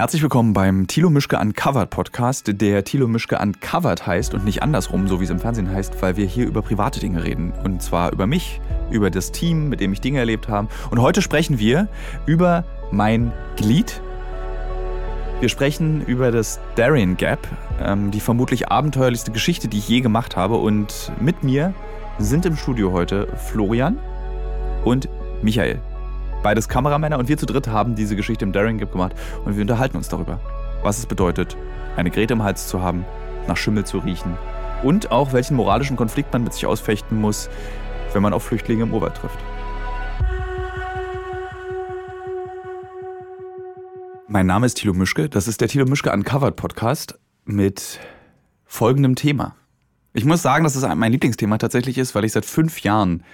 Herzlich willkommen beim Thilo Mischke Uncovered Podcast, der Thilo Mischke Uncovered heißt und nicht andersrum, so wie es im Fernsehen heißt, weil wir hier über private Dinge reden. Und zwar über mich, über das Team, mit dem ich Dinge erlebt habe. Und heute sprechen wir über mein Glied. Wir sprechen über das Darien Gap, ähm, die vermutlich abenteuerlichste Geschichte, die ich je gemacht habe. Und mit mir sind im Studio heute Florian und Michael beides Kameramänner und wir zu dritt haben diese Geschichte im Daring Gap gemacht und wir unterhalten uns darüber, was es bedeutet, eine Grete im Hals zu haben, nach Schimmel zu riechen und auch welchen moralischen Konflikt man mit sich ausfechten muss, wenn man auf Flüchtlinge im Urwald trifft. Mein Name ist Thilo Mischke, das ist der Thilo Mischke Uncovered Podcast mit folgendem Thema. Ich muss sagen, dass es mein Lieblingsthema tatsächlich ist, weil ich seit fünf Jahren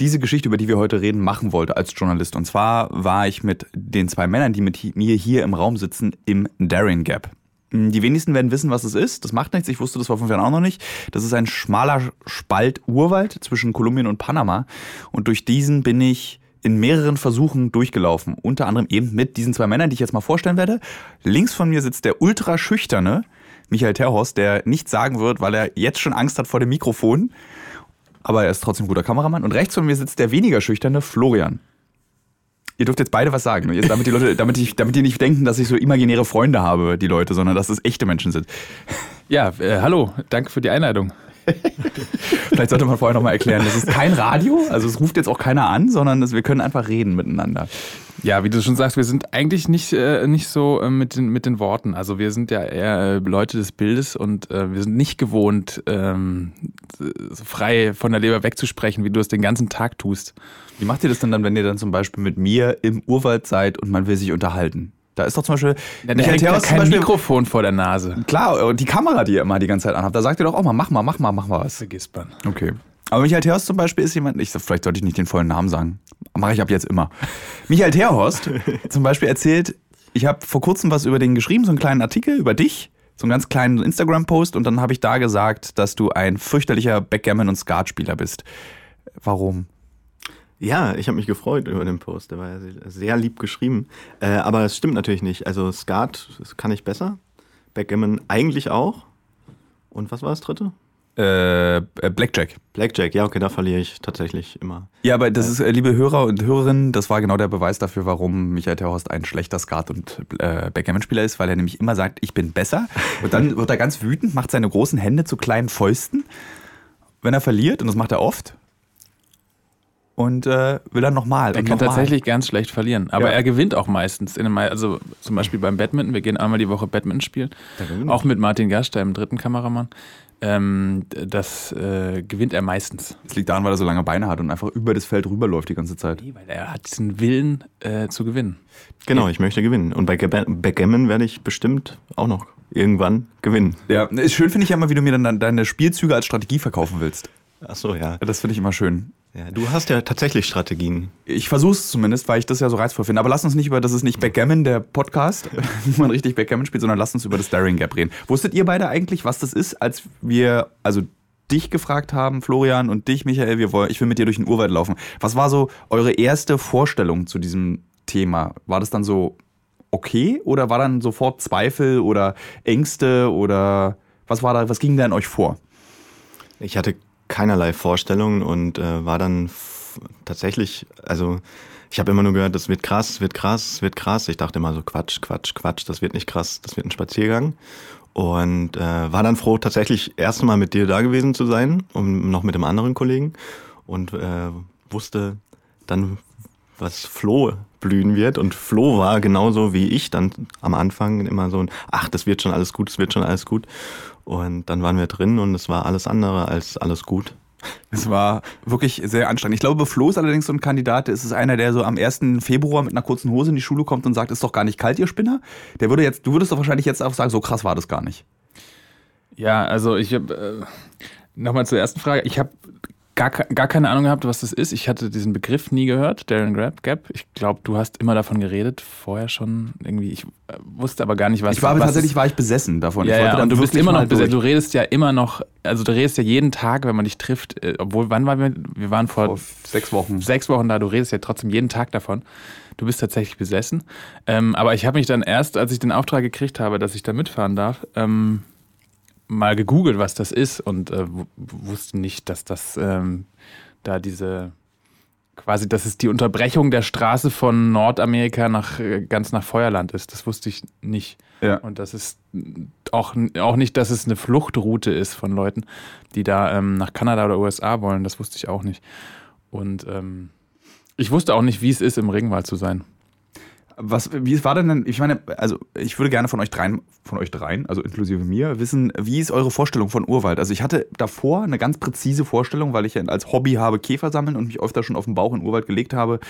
diese Geschichte, über die wir heute reden, machen wollte als Journalist. Und zwar war ich mit den zwei Männern, die mit mir hier im Raum sitzen, im Daring Gap. Hm, die wenigsten werden wissen, was es ist. Das macht nichts. Ich wusste das vor fünf Jahren auch noch nicht. Das ist ein schmaler Spalt Urwald zwischen Kolumbien und Panama. Und durch diesen bin ich in mehreren Versuchen durchgelaufen. Unter anderem eben mit diesen zwei Männern, die ich jetzt mal vorstellen werde. Links von mir sitzt der ultra schüchterne Michael Terhorst, der nichts sagen wird, weil er jetzt schon Angst hat vor dem Mikrofon aber er ist trotzdem ein guter Kameramann. Und rechts von mir sitzt der weniger schüchterne Florian. Ihr dürft jetzt beide was sagen, damit die Leute, damit, ich, damit die nicht denken, dass ich so imaginäre Freunde habe, die Leute, sondern dass es echte Menschen sind. Ja, äh, hallo, danke für die Einladung. Vielleicht sollte man vorher nochmal erklären, das ist kein Radio, also es ruft jetzt auch keiner an, sondern wir können einfach reden miteinander. Ja, wie du schon sagst, wir sind eigentlich nicht, äh, nicht so äh, mit, den, mit den Worten. Also wir sind ja eher äh, Leute des Bildes und äh, wir sind nicht gewohnt, ähm, so frei von der Leber wegzusprechen, wie du es den ganzen Tag tust. Wie macht ihr das denn dann, wenn ihr dann zum Beispiel mit mir im Urwald seid und man will sich unterhalten? Da ist doch zum Beispiel. Ja, der hängt ja kein Beispiel, Mikrofon vor der Nase. Klar, und die Kamera, die ihr immer die ganze Zeit anhabt, da sagt ihr doch auch mal, mach mal, mach mal, mach mal was. Vergisst man. Okay. Aber Michael Terhorst zum Beispiel ist jemand, ich, vielleicht sollte ich nicht den vollen Namen sagen, mache ich ab jetzt immer. Michael Terhorst zum Beispiel erzählt, ich habe vor kurzem was über den geschrieben, so einen kleinen Artikel über dich, so einen ganz kleinen Instagram-Post und dann habe ich da gesagt, dass du ein fürchterlicher Backgammon- und Skatspieler bist. Warum? Ja, ich habe mich gefreut über den Post. Der war ja sehr lieb geschrieben. Äh, aber es stimmt natürlich nicht. Also Skat kann ich besser. Backgammon eigentlich auch. Und was war das dritte? Äh, Blackjack. Blackjack, ja, okay, da verliere ich tatsächlich immer. Ja, aber das ist, äh, liebe Hörer und Hörerinnen, das war genau der Beweis dafür, warum Michael Terhorst ein schlechter Skat- und äh, Backgammon-Spieler ist, weil er nämlich immer sagt, ich bin besser. Und dann wird er ganz wütend, macht seine großen Hände zu kleinen Fäusten, wenn er verliert, und das macht er oft und äh, will dann nochmal. Er kann noch tatsächlich mal. ganz schlecht verlieren, aber ja. er gewinnt auch meistens. In also zum Beispiel beim Badminton, wir gehen einmal die Woche Badminton spielen, auch mit Martin Gast, dem dritten Kameramann. Ähm, das äh, gewinnt er meistens. Das liegt daran, weil er so lange Beine hat und einfach über das Feld rüberläuft die ganze Zeit. Nee, weil er hat diesen Willen äh, zu gewinnen. Genau, ich möchte gewinnen. Und bei Backgammon werde ich bestimmt auch noch irgendwann gewinnen. Ja, ist schön finde ich ja immer, wie du mir dann deine Spielzüge als Strategie verkaufen willst. Ach so, ja. Das finde ich immer schön. Ja, du hast ja tatsächlich Strategien. Ich versuche es zumindest, weil ich das ja so reizvoll finde. Aber lass uns nicht über, das ist nicht Backgammon, der Podcast, wie man richtig Backgammon spielt, sondern lass uns über das Daring Gap reden. Wusstet ihr beide eigentlich, was das ist, als wir, also dich gefragt haben, Florian und dich, Michael, wir wollen, ich will mit dir durch den Urwald laufen. Was war so eure erste Vorstellung zu diesem Thema? War das dann so okay oder war dann sofort Zweifel oder Ängste oder was war da, was ging da in euch vor? Ich hatte keinerlei Vorstellungen und äh, war dann tatsächlich, also ich habe immer nur gehört, das wird krass, wird krass, wird krass. Ich dachte immer so, Quatsch, Quatsch, Quatsch, das wird nicht krass, das wird ein Spaziergang. Und äh, war dann froh, tatsächlich erst mal mit dir da gewesen zu sein und noch mit dem anderen Kollegen. Und äh, wusste dann, was Flo blühen wird. Und Flo war genauso wie ich dann am Anfang immer so ein, ach, das wird schon alles gut, das wird schon alles gut. Und dann waren wir drin und es war alles andere als alles gut. Es war wirklich sehr anstrengend. Ich glaube, Flo ist allerdings so ein Kandidat, es ist einer, der so am 1. Februar mit einer kurzen Hose in die Schule kommt und sagt, ist doch gar nicht kalt, ihr Spinner. Der würde jetzt, du würdest doch wahrscheinlich jetzt auch sagen, so krass war das gar nicht. Ja, also ich habe, äh, nochmal zur ersten Frage, ich habe gar, gar keine Ahnung gehabt, was das ist. Ich hatte diesen Begriff nie gehört, Darren Gap. Gap. Ich glaube, du hast immer davon geredet, vorher schon irgendwie. Ich äh, wusste aber gar nicht, was Ich war was tatsächlich war ich besessen davon. Ja, ja, und du bist immer noch besessen. Du redest ja immer noch, also du redest ja jeden Tag, wenn man dich trifft, äh, obwohl, wann waren wir? Wir waren vor, vor sechs Wochen. sechs Wochen da, du redest ja trotzdem jeden Tag davon. Du bist tatsächlich besessen. Ähm, aber ich habe mich dann erst, als ich den Auftrag gekriegt habe, dass ich da mitfahren darf, ähm, mal gegoogelt, was das ist und äh, wusste nicht, dass das ähm, da diese quasi, dass es die Unterbrechung der Straße von Nordamerika nach äh, ganz nach Feuerland ist. Das wusste ich nicht. Ja. Und das ist auch, auch nicht, dass es eine Fluchtroute ist von Leuten, die da ähm, nach Kanada oder USA wollen. Das wusste ich auch nicht. Und ähm, ich wusste auch nicht, wie es ist, im Regenwald zu sein. Was, wie war denn, denn, ich meine, also ich würde gerne von euch dreien, von euch dreien, also inklusive mir, wissen, wie ist eure Vorstellung von Urwald? Also ich hatte davor eine ganz präzise Vorstellung, weil ich ja als Hobby habe Käfer sammeln und mich öfter schon auf den Bauch in Urwald gelegt habe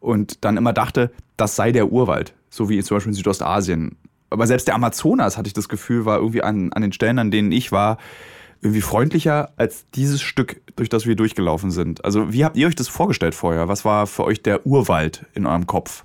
und dann immer dachte, das sei der Urwald, so wie zum Beispiel in Südostasien. Aber selbst der Amazonas, hatte ich das Gefühl, war irgendwie an, an den Stellen, an denen ich war, irgendwie freundlicher als dieses Stück, durch das wir durchgelaufen sind. Also wie habt ihr euch das vorgestellt vorher? Was war für euch der Urwald in eurem Kopf?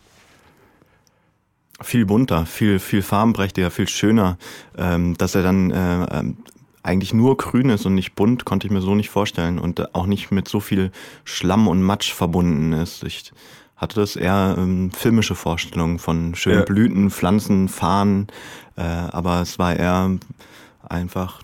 Viel bunter, viel, viel farbenprächtiger, viel schöner. Ähm, dass er dann äh, ähm, eigentlich nur grün ist und nicht bunt, konnte ich mir so nicht vorstellen. Und auch nicht mit so viel Schlamm und Matsch verbunden ist. Ich hatte das eher ähm, filmische Vorstellungen von schönen Ja. Blüten, Pflanzen, Farnen. Äh, aber es war eher einfach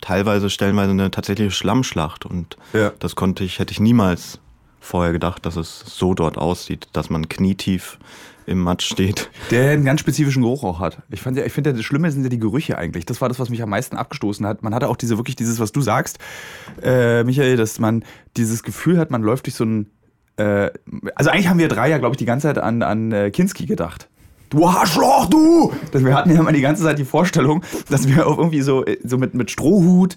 teilweise, stellenweise eine tatsächliche Schlammschlacht. Und Ja. das konnte ich, hätte ich niemals vorher gedacht, dass es so dort aussieht, dass man knietief im Matsch steht. Der einen ganz spezifischen Geruch auch hat. Ich, ich finde, das Schlimme sind ja die Gerüche eigentlich. Das war das, was mich am meisten abgestoßen hat. Man hatte auch diese wirklich dieses, was du sagst, äh, Michael, dass man dieses Gefühl hat, man läuft durch so ein. Äh, also eigentlich haben wir drei ja, glaube ich, die ganze Zeit an, an äh, Kinski gedacht. Du Arschloch, du! Das, wir hatten ja immer die ganze Zeit die Vorstellung, dass wir auch irgendwie so, äh, so mit, mit Strohhut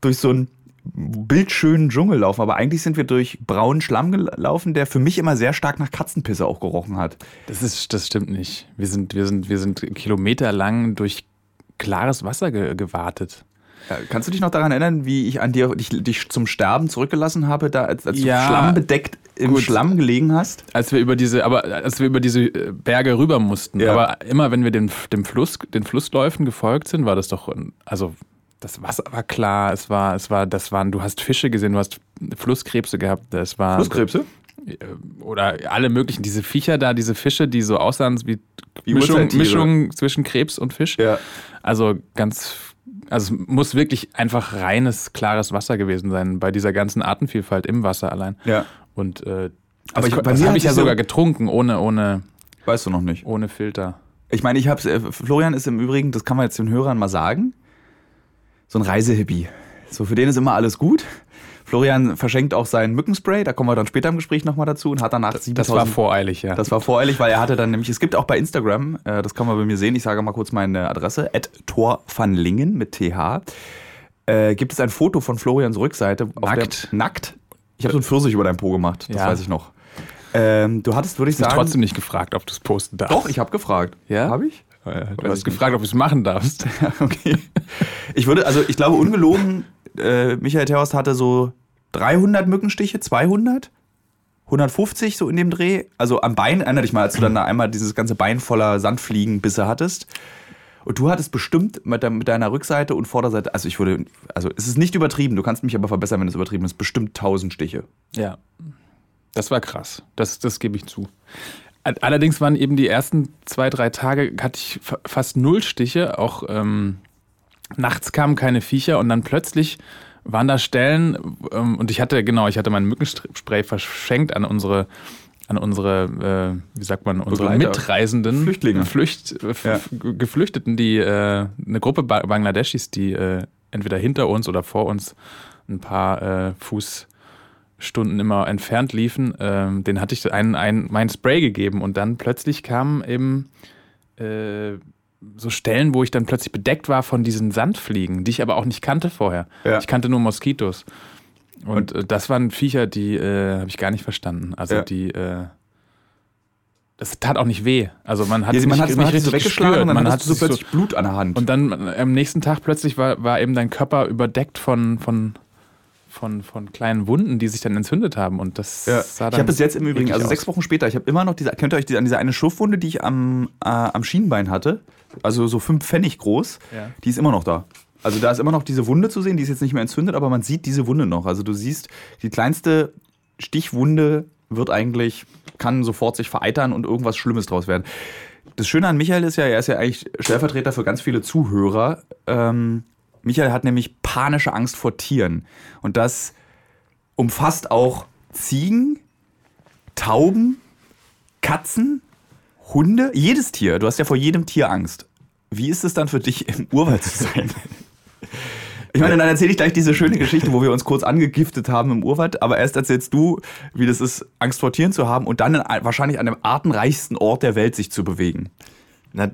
durch so einen bildschönen Dschungel laufen. Aber eigentlich sind wir durch braunen Schlamm gelaufen, der für mich immer sehr stark nach Katzenpisse auch gerochen hat. Das ist, das stimmt nicht. Wir sind, wir sind, wir sind kilometerlang durch klares Wasser ge gewartet. Ja, Kannst du dich noch daran erinnern, wie ich an dir dich, dich zum Sterben zurückgelassen habe, da als, als Ja, du schlambedeckt im gut. Schlamm gelegen hast? Als wir über diese, aber als wir über diese äh, Berge rüber mussten. Ja. Aber immer wenn wir dem, dem Fluss, den Flussläufen gefolgt sind, war das doch, also das Wasser war klar, es war, es war, das waren, du hast Fische gesehen, du hast Flusskrebse gehabt, das war Flusskrebse? oder alle möglichen, diese Viecher da, diese Fische, die so aussahen wie, Wie Mischung. Mischung zwischen Krebs und Fisch. Ja. Also ganz, also es muss wirklich einfach reines, klares Wasser gewesen sein, bei dieser ganzen Artenvielfalt im Wasser allein. Ja. Und äh, Aber das, ich- ko- bei das habe ich ja sogar getrunken, ohne, ohne, Weißt du noch nicht. ohne Filter. Ich meine, ich hab's, äh, Florian ist im Übrigen, das kann man jetzt den Hörern mal sagen, so ein Reisehippie. So, für den ist immer alles gut. Florian verschenkt auch sein Mückenspray, da kommen wir dann später im Gespräch nochmal dazu und hat danach Das 7000 war voreilig, ja. Das war voreilig, weil er hatte dann nämlich, es gibt auch bei Instagram, äh, das kann man bei mir sehen, ich sage mal kurz meine Adresse, @torvanlingen mit TH, äh, gibt es ein Foto von Florians Rückseite. auf Nackt. Der, nackt. Ich habe so einen Pfirsich über deinen Po gemacht, das Ja. weiß ich noch. Ähm, du hattest, würde ich Ich sagen... trotzdem nicht gefragt, ob du es posten darfst. Doch, ich habe gefragt. Ja? Habe ich? Weiß Du ich hast gefragt, ob du es machen darfst. okay. Ich würde, also ich glaube ungelogen, äh, Michael Terhorst hatte so 300 Mückenstiche, 200, 150 so in dem Dreh. Also am Bein, erinnere dich mal, als du dann da einmal dieses ganze Bein voller Sandfliegenbisse hattest. Und du hattest bestimmt mit, de mit deiner Rückseite und Vorderseite, also ich würde, also es ist nicht übertrieben, du kannst mich aber verbessern, wenn es übertrieben ist, bestimmt 1000 Stiche. Ja. Das war krass. Das, das gebe ich zu. Allerdings waren eben die ersten zwei, drei Tage, hatte ich fa- fast null Stiche. Auch ähm, nachts kamen keine Viecher und dann plötzlich waren da Stellen ähm, und ich hatte, genau, ich hatte mein Mückenspray verschenkt an unsere, an unsere, äh, wie sagt man, unsere Begleiter. Mitreisenden. Flüchtlinge. Flücht, äh, Ja. Geflüchteten, die, äh, eine Gruppe ba Bangladeschis, die äh, entweder hinter uns oder vor uns ein paar äh, Fußstunden immer entfernt liefen, ähm, den hatte ich ein, ein, mein Spray gegeben und dann plötzlich kamen eben äh, so Stellen, wo ich dann plötzlich bedeckt war von diesen Sandfliegen, die ich aber auch nicht kannte vorher. Ja. Ich kannte nur Moskitos. Und, äh, das waren Viecher, die äh, habe ich gar nicht verstanden. Also Ja. die, äh, das tat auch nicht weh. Also man hat Ja, man nicht, hat nicht man hat es so richtig weggeschlagen gespürt. und dann man du so plötzlich Blut an der Hand. und dann äh, am nächsten Tag plötzlich war, war eben dein Körper überdeckt von, von, von, von kleinen Wunden, die sich dann entzündet haben. Und das Ja. sah Ich dann habe bis jetzt im Übrigen, also sechs Wochen später, ich habe immer noch diese, kennt ihr euch diese, an diese eine Schurfwunde, die ich am, äh, am Schienbein hatte? Also so fünf Pfennig groß, Ja. die ist immer noch da. Also da ist immer noch diese Wunde zu sehen, die ist jetzt nicht mehr entzündet, aber man sieht diese Wunde noch. Also du siehst, die kleinste Stichwunde wird eigentlich, kann sofort sich vereitern und irgendwas Schlimmes draus werden. Das Schöne an Michael ist ja, er ist ja eigentlich Stellvertreter für ganz viele Zuhörer. Ähm, Michael hat nämlich panische Angst vor Tieren. Und das umfasst auch Ziegen, Tauben, Katzen, Hunde, jedes Tier. Du hast ja vor jedem Tier Angst. Wie ist es dann für dich, im Urwald zu sein? Ich meine, dann erzähle ich gleich diese schöne Geschichte, wo wir uns kurz angegiftet haben im Urwald. Aber erst erzählst du, wie das ist, Angst vor Tieren zu haben und dann in, ein- wahrscheinlich an dem artenreichsten Ort der Welt sich zu bewegen. Na,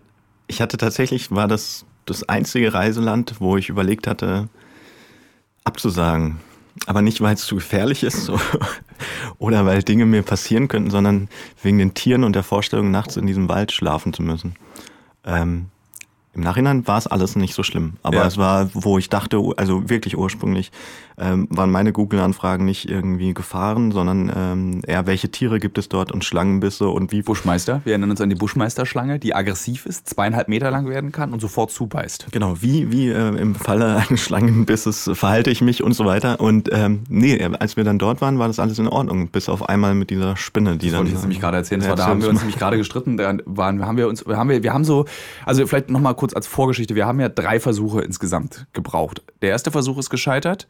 ich hatte tatsächlich, war das das einzige Reiseland, wo ich überlegt hatte, abzusagen. Aber nicht, weil es zu gefährlich ist so, oder weil Dinge mir passieren könnten, sondern wegen den Tieren und der Vorstellung, nachts in diesem Wald schlafen zu müssen. Ähm, Im Nachhinein war es alles nicht so schlimm. Aber Ja. es war, wo ich dachte, also wirklich ursprünglich, ähm, waren meine Google-Anfragen nicht irgendwie Gefahren, sondern ähm, eher, welche Tiere gibt es dort und Schlangenbisse und wie Buschmeister, wir erinnern uns an die Buschmeisterschlange, die aggressiv ist, zweieinhalb Meter lang werden kann und sofort zubeißt. Genau, wie, wie äh, im Falle eines Schlangenbisses verhalte ich mich und so weiter. Und ähm, nee, als wir dann dort waren, war das alles in Ordnung, bis auf einmal mit dieser Spinne, die Das dann. wollte ich jetzt nämlich gerade erzählen. Das war, da haben wir uns nämlich gerade gestritten. Da waren, haben wir uns, haben wir, wir haben so, also vielleicht nochmal kurz als Vorgeschichte. Wir haben ja drei Versuche insgesamt gebraucht. Der erste Versuch ist gescheitert,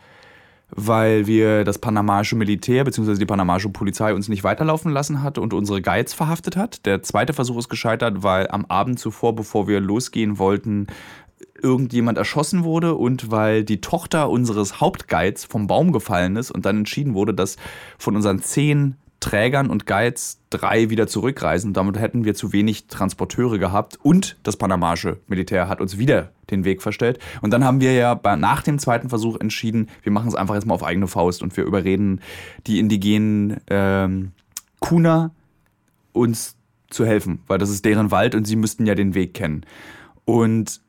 weil wir das panamaische Militär bzw. die panamaische Polizei uns nicht weiterlaufen lassen hat und unsere Guides verhaftet hat. Der zweite Versuch ist gescheitert, weil am Abend zuvor, bevor wir losgehen wollten, irgendjemand erschossen wurde und weil die Tochter unseres Hauptguides vom Baum gefallen ist und dann entschieden wurde, dass von unseren zehn Trägern und Guides drei wieder zurückreisen. Damit hätten wir zu wenig Transporteure gehabt und das panamaische Militär hat uns wieder den Weg verstellt. Und dann haben wir ja bei, nach dem zweiten Versuch entschieden, wir machen es einfach jetzt mal auf eigene Faust und wir überreden die indigenen ähm, Kuna uns zu helfen, weil das ist deren Wald und sie müssten ja den Weg kennen. Und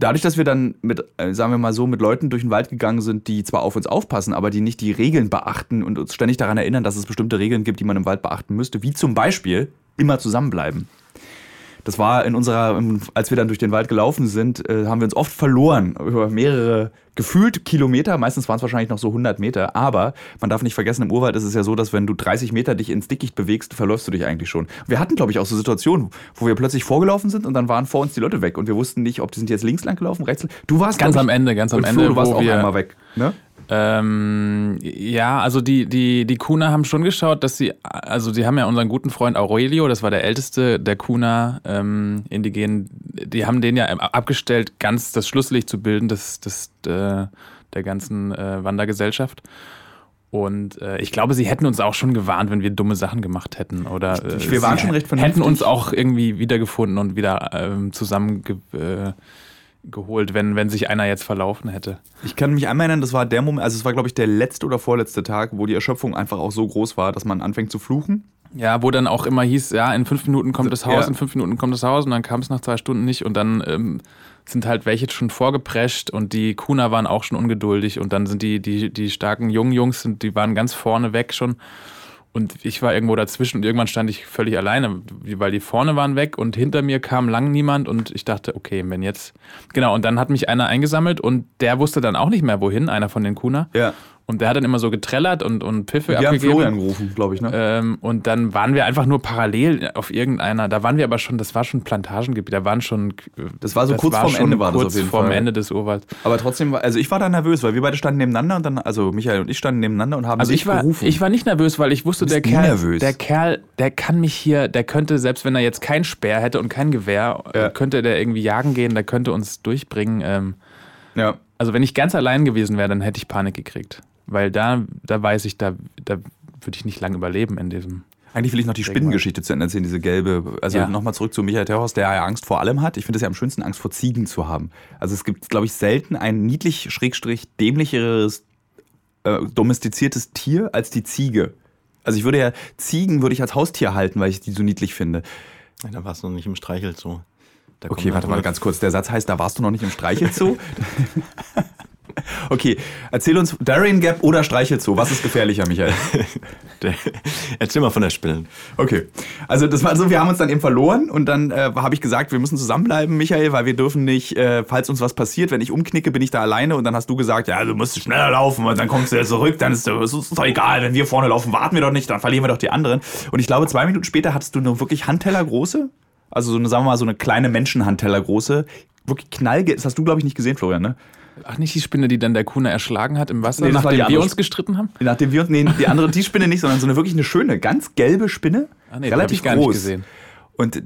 dadurch, dass wir dann mit, äh, sagen wir mal so, mit Leuten durch den Wald gegangen sind, die zwar auf uns aufpassen, aber die nicht die Regeln beachten und uns ständig daran erinnern, dass es bestimmte Regeln gibt, die man im Wald beachten müsste, wie zum Beispiel immer zusammenbleiben. Das war in unserer, als wir dann durch den Wald gelaufen sind, äh, haben wir uns oft verloren über mehrere gefühlt Kilometer. Meistens waren es wahrscheinlich noch so 100 Meter. Aber man darf nicht vergessen, im Urwald ist es ja so, dass wenn du 30 Meter dich ins Dickicht bewegst, verläufst du dich eigentlich schon. Wir hatten, glaube ich, auch so Situationen, wo wir plötzlich vorgelaufen sind und dann waren vor uns die Leute weg und wir wussten nicht, ob die sind jetzt links lang gelaufen, rechts. lang- Du warst Ganz am Ende, ganz am Ende, Flo, du warst wo auch wir- einmal weg. Ne? Ähm, ja, also die, die, die Kuna haben schon geschaut, dass sie, also sie haben ja unseren guten Freund Aurelio, das war der älteste der Kuna ähm, Indigenen, die haben den ja abgestellt, ganz das Schlusslicht zu bilden des, des, äh, der ganzen äh, Wandergesellschaft. Und äh, ich glaube, sie hätten uns auch schon gewarnt, wenn wir dumme Sachen gemacht hätten. Oder äh, wir waren schon recht hätten vernünftig. uns auch irgendwie wiedergefunden und wieder ähm, zusammen ge äh, geholt, wenn, wenn sich einer jetzt verlaufen hätte. Ich kann mich einmal erinnern, das war der Moment, also es war, glaube ich, der letzte oder vorletzte Tag, wo die Erschöpfung einfach auch so groß war, dass man anfängt zu fluchen. Ja, wo dann auch immer hieß, ja, in fünf Minuten kommt das Haus, Ja. in fünf Minuten kommt das Haus und dann kam es nach zwei Stunden nicht und dann ähm, sind halt welche schon vorgeprescht und die Kuna waren auch schon ungeduldig und dann sind die, die, die starken jungen Jungs, sind, die waren ganz vorne weg schon und ich war irgendwo dazwischen und irgendwann stand ich völlig alleine, weil die vorne waren weg und hinter mir kam lang niemand und ich dachte, okay, wenn jetzt, genau, und dann hat mich einer eingesammelt und der wusste dann auch nicht mehr wohin, einer von den Kuna. Ja. Und der hat dann immer so getrellert und, und Piffe Wir haben abgegeben. Florian gerufen, glaube ich, ne? Ähm, und dann waren wir einfach nur parallel auf irgendeiner, da waren wir aber schon, das war schon Plantagengebiet, da waren schon. Das war so kurz vorm Ende war das kurz auf jeden vorm Fall. Ende des Urwalds. Aber trotzdem, war- also ich war da nervös, weil wir beide standen nebeneinander und dann, also Michael und ich standen nebeneinander und haben Also dich ich war, gerufen. ich war nicht nervös, weil ich wusste, der Kerl, nervös. der Kerl, der kann mich hier, der könnte, selbst wenn er jetzt kein Speer hätte und kein Gewehr, Ja. könnte der irgendwie jagen gehen, der könnte uns durchbringen. Ähm, ja. also wenn ich ganz allein gewesen wäre, dann hätte ich Panik gekriegt. Weil da, da weiß ich, da, da würde ich nicht lange überleben in diesem. Eigentlich will ich noch die Spinnengeschichte zu Ende erzählen, diese gelbe. Also Ja. nochmal zurück zu Michael Terhorst, der ja Angst vor allem hat. Ich finde es ja am schönsten, Angst vor Ziegen zu haben. Also es gibt, glaube ich, selten ein niedlich, schrägstrich, dämlicheres, äh, domestiziertes Tier als die Ziege. Also ich würde ja, Ziegen würde ich als Haustier halten, weil ich die so niedlich finde. Ja, da war es noch nicht im Streichel so. Okay, warte mal ganz kurz. Der Satz heißt, da warst du noch nicht im Streichelzoo? Okay, erzähl uns Darien Gap oder Streichelzoo. Was ist gefährlicher, Michael? Erzähl mal von der Spinne. Okay, also das war so, wir haben uns dann eben verloren und dann äh, habe ich gesagt, wir müssen zusammenbleiben, Michael, weil wir dürfen nicht, äh, falls uns was passiert, wenn ich umknicke, bin ich da alleine und dann hast du gesagt, ja, du musst schneller laufen und dann kommst du ja zurück, dann ist es doch egal, wenn wir vorne laufen, warten wir doch nicht, dann verlieren wir doch die anderen. Und ich glaube, zwei Minuten später hattest du eine wirklich Handtellergroße, also so eine, sagen wir mal, so eine kleine Menschenhandtellergroße, wirklich knallgelb, das hast du, glaube ich, nicht gesehen, Florian, ne? Ach, nicht die Spinne, die dann der Kuna erschlagen hat im Wasser, Nee, nachdem wir uns gestritten haben? Nachdem wir uns, nee, die andere, die Spinne nicht, sondern so eine wirklich eine schöne, ganz gelbe Spinne. Ah, nee, die hab ich gar nicht gesehen. Und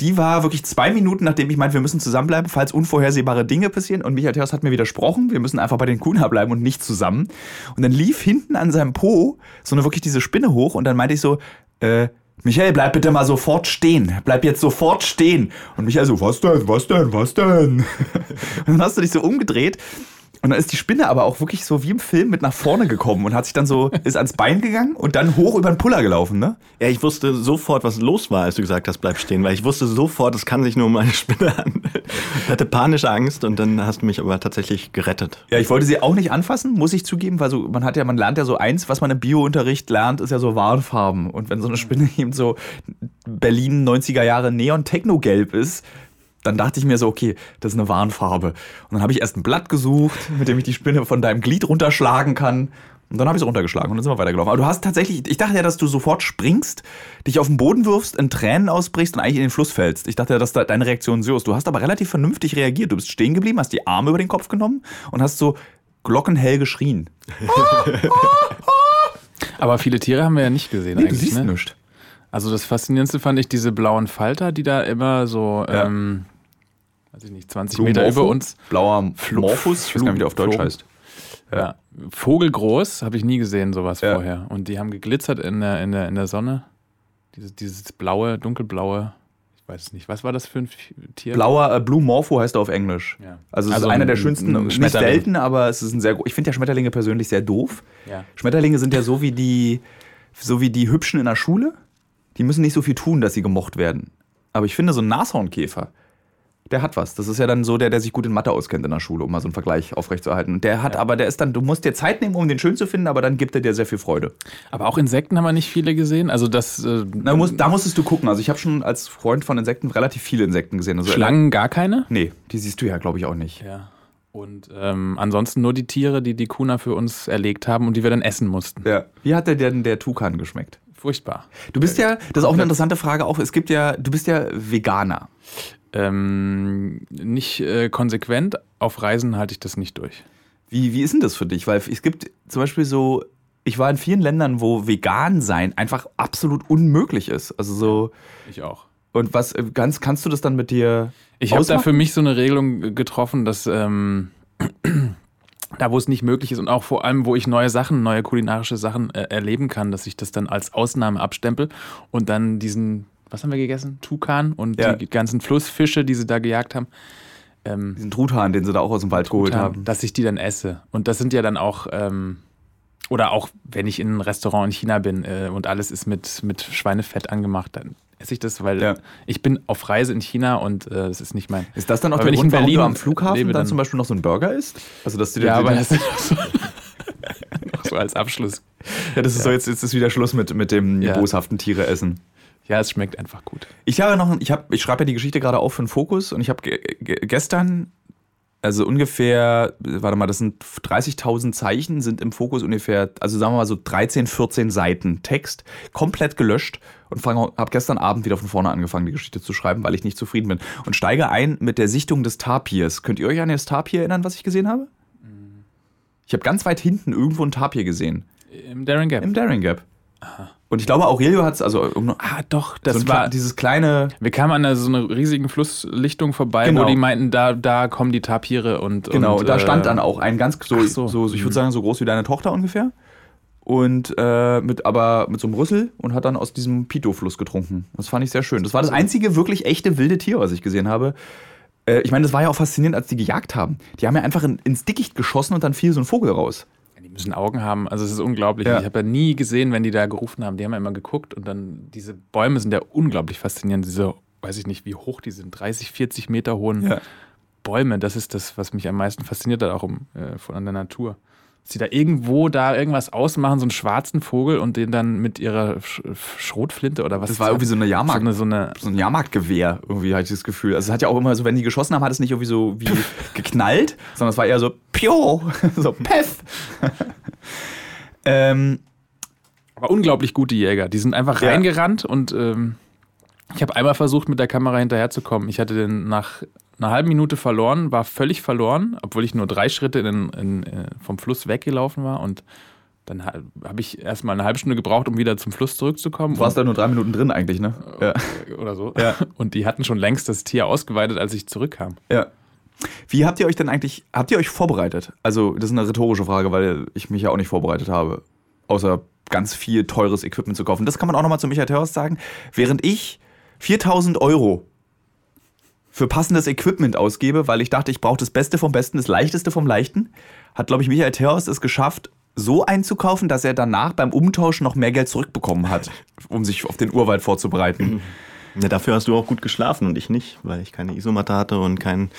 die war wirklich zwei Minuten, nachdem ich meinte, wir müssen zusammenbleiben, falls unvorhersehbare Dinge passieren. Und Michael Theos hat mir widersprochen, wir müssen einfach bei den Kuna bleiben und nicht zusammen. Und dann lief hinten an seinem Po so eine wirklich diese Spinne hoch und dann meinte ich so, äh, Michael, bleib bitte mal sofort stehen. Bleib jetzt sofort stehen. Und Michael so, was denn, was denn, was denn? Und dann hast du dich so umgedreht. Und dann ist die Spinne aber auch wirklich so wie im Film mit nach vorne gekommen und hat sich dann so, ist ans Bein gegangen und dann hoch über den Puller gelaufen, ne? Ja, ich wusste sofort, was los war, als du gesagt hast, bleib stehen, weil ich wusste sofort, es kann sich nur um eine Spinne handeln. Ich hatte panische Angst und dann hast du mich aber tatsächlich gerettet. Ja, ich wollte sie auch nicht anfassen, muss ich zugeben, weil so, man hat ja, man lernt ja so eins, was man im Biounterricht lernt, ist ja so Warnfarben. Und wenn so eine Spinne eben so Berlin 90er Jahre Neon-Techno-Gelb ist, dann dachte ich mir so, okay, das ist eine Warnfarbe. Und dann habe ich erst ein Blatt gesucht, mit dem ich die Spinne von deinem Glied runterschlagen kann. Und dann habe ich sie runtergeschlagen und dann sind wir weitergelaufen. Aber du hast tatsächlich, ich dachte ja, dass du sofort springst, dich auf den Boden wirfst, in Tränen ausbrichst und eigentlich in den Fluss fällst. Ich dachte ja, dass da deine Reaktion so ist. Du hast aber relativ vernünftig reagiert. Du bist stehen geblieben, hast die Arme über den Kopf genommen und hast so glockenhell geschrien. Aber viele Tiere haben wir ja nicht gesehen Nee, du eigentlich. siehst ne? nichts. Also das Faszinierendste fand ich diese blauen Falter, die da immer so, Ja. ähm, weiß ich nicht, 20 Blue Meter Morpho, über uns. Blauer Morphus, ich weiß gar nicht, wie der auf Deutsch Flo- heißt. Ja. Vogelgroß, habe ich nie gesehen, sowas Ja. vorher. Und die haben geglitzert in der, in der, in der Sonne. Dieses, dieses blaue, dunkelblaue, ich weiß es nicht, was war das für ein Tier? Blauer, äh, Blue Morpho heißt er auf Englisch. Ja. Also es Also ist einer ein- der schönsten, nicht selten, aber es ist ein sehr, ich finde ja Schmetterlinge persönlich sehr doof. Schmetterlinge sind ja so wie die, so wie die Hübschen in der Schule. Die müssen nicht so viel tun, dass sie gemocht werden. Aber ich finde, so ein Nashornkäfer, der hat was. Das ist ja dann so der, der sich gut in Mathe auskennt in der Schule, um mal so einen Vergleich aufrechtzuerhalten. Und der hat aber, der ist dann, du musst dir Zeit nehmen, um den schön zu finden, aber dann gibt er dir sehr viel Freude. Aber auch Insekten haben wir nicht viele gesehen. Also das äh, Na, du musst, da musstest du gucken. Also ich habe schon als Freund von Insekten relativ viele Insekten gesehen. Also Schlangen gar keine. Nee, die siehst du ja, glaube ich, auch nicht. Ja. Und ähm, ansonsten nur die Tiere, die die Kuna für uns erlegt haben und die wir dann essen mussten. Ja. Wie hat denn der Tukan geschmeckt? Furchtbar. Du bist ja, das ist auch eine interessante Frage, auch es gibt ja, du bist ja Veganer. Ähm, nicht äh, konsequent. Auf Reisen halte ich das nicht durch. Wie, wie ist denn das für dich? Weil es gibt zum Beispiel so, ich war in vielen Ländern, wo vegan sein einfach absolut unmöglich ist. Also so, Ich auch. und was, äh, ganz, kannst du das dann mit dir Ich habe da für mich so eine Regelung getroffen, dass ähm, da, wo es nicht möglich ist und auch vor allem, wo ich neue Sachen, neue kulinarische Sachen äh, erleben kann, dass ich das dann als Ausnahme abstempel und dann diesen, was haben wir gegessen? Tukan und Ja. die ganzen Flussfische, die sie da gejagt haben. Ähm, diesen Truthahn, den sie da auch aus dem Wald geholt Tutan, haben. dass ich die dann esse. Und das sind ja dann auch, ähm, oder auch wenn ich in ein Restaurant in China bin äh, und alles ist mit, mit Schweinefett angemacht, dann esse ich das, weil Ja. ich bin auf Reise in China und äh, das ist nicht mein. Ist das dann auch der wenn ich Grund, in warum Berlin du am Flughafen dann, dann- zum Beispiel noch so ein Burger isst? Also, dass du dir Ja, aber das ist so, noch so als Abschluss. ja, das ist so, jetzt, jetzt ist wieder Schluss mit, mit dem Ja. boshaften Tiere essen. Ja, es schmeckt einfach gut. Ich habe noch, ich habe, ich schreibe ja die Geschichte gerade auf für den Fokus und ich habe ge ge gestern, also ungefähr, warte mal, das sind 30.000 Zeichen, sind im Fokus ungefähr, also sagen wir mal so 13, 14 Seiten Text, komplett gelöscht und habe gestern Abend wieder von vorne angefangen, die Geschichte zu schreiben, weil ich nicht zufrieden bin und steige ein mit der Sichtung des Tapirs. Könnt ihr euch an das Tapir erinnern, was ich gesehen habe? Ich habe ganz weit hinten irgendwo ein Tapir gesehen, Im Daring Gap. im Daring Gap. Und ich glaube, Aurelio hat es, also ah, doch, das so war. dieses kleine, wir kamen an einer, so einer riesigen Flusslichtung vorbei, Genau. wo die meinten, da, da kommen die Tapire und. Genau, und, da stand äh, dann auch ein ganz so, so. so. ich würde sagen, so groß wie deine Tochter ungefähr. Und äh, mit aber mit so einem Rüssel und hat dann aus diesem Pito-Fluss getrunken. Das fand ich sehr schön. Das war das einzige wirklich echte wilde Tier, was ich gesehen habe. Äh, ich meine, das war ja auch faszinierend, als die gejagt haben. Die haben ja einfach in, ins Dickicht geschossen und dann fiel so ein Vogel raus. Die müssen Augen haben. Also es ist unglaublich. Ja. Ich habe ja nie gesehen, wenn die da gerufen haben. Die haben ja immer geguckt und dann diese Bäume sind ja unglaublich faszinierend. Diese, weiß ich nicht, wie hoch die sind, 30, 40 Meter hohen Bäume, das ist das, was mich am meisten fasziniert hat, auch um, äh, von an der Natur. Sie da irgendwo da irgendwas ausmachen, so einen schwarzen Vogel und den dann mit ihrer Sch Schrotflinte oder was. Das war irgendwie so eine Jahrmarkt. So eine, so eine so ein Jahrmarktgewehr, irgendwie hatte ich das Gefühl. Also es hat ja auch immer so, wenn die geschossen haben, hat es nicht irgendwie so wie geknallt, sondern es war eher so Pio, so Peff. ähm, aber unglaublich gute Jäger. Die sind einfach Ja. reingerannt und ähm, ich habe einmal versucht, mit der Kamera hinterherzukommen. Ich hatte den nach einer halben Minute verloren, war völlig verloren, obwohl ich nur drei Schritte in, in, äh, vom Fluss weggelaufen war und dann ha- habe ich erstmal eine halbe Stunde gebraucht, um wieder zum Fluss zurückzukommen. du warst da nur drei Minuten drin eigentlich, ne? Ja. Und- oder so. Ja. Und die hatten schon längst das Tier ausgeweitet, als ich zurückkam. ja. Wie habt ihr euch denn eigentlich, habt ihr euch vorbereitet? Also, das ist eine rhetorische Frage, weil ich mich ja auch nicht vorbereitet habe. Außer ganz viel teures Equipment zu kaufen. Das kann man auch nochmal zu Michael Terhorst sagen. Während ich 4000 Euro für passendes Equipment ausgebe, weil ich dachte, ich brauche das Beste vom Besten, das Leichteste vom Leichten, hat, glaube ich, Michael Terhorst es geschafft, so einzukaufen, dass er danach beim Umtausch noch mehr Geld zurückbekommen hat, um sich auf den Urwald vorzubereiten. Ja, dafür hast du auch gut geschlafen und ich nicht, weil ich keine Isomatte hatte und kein,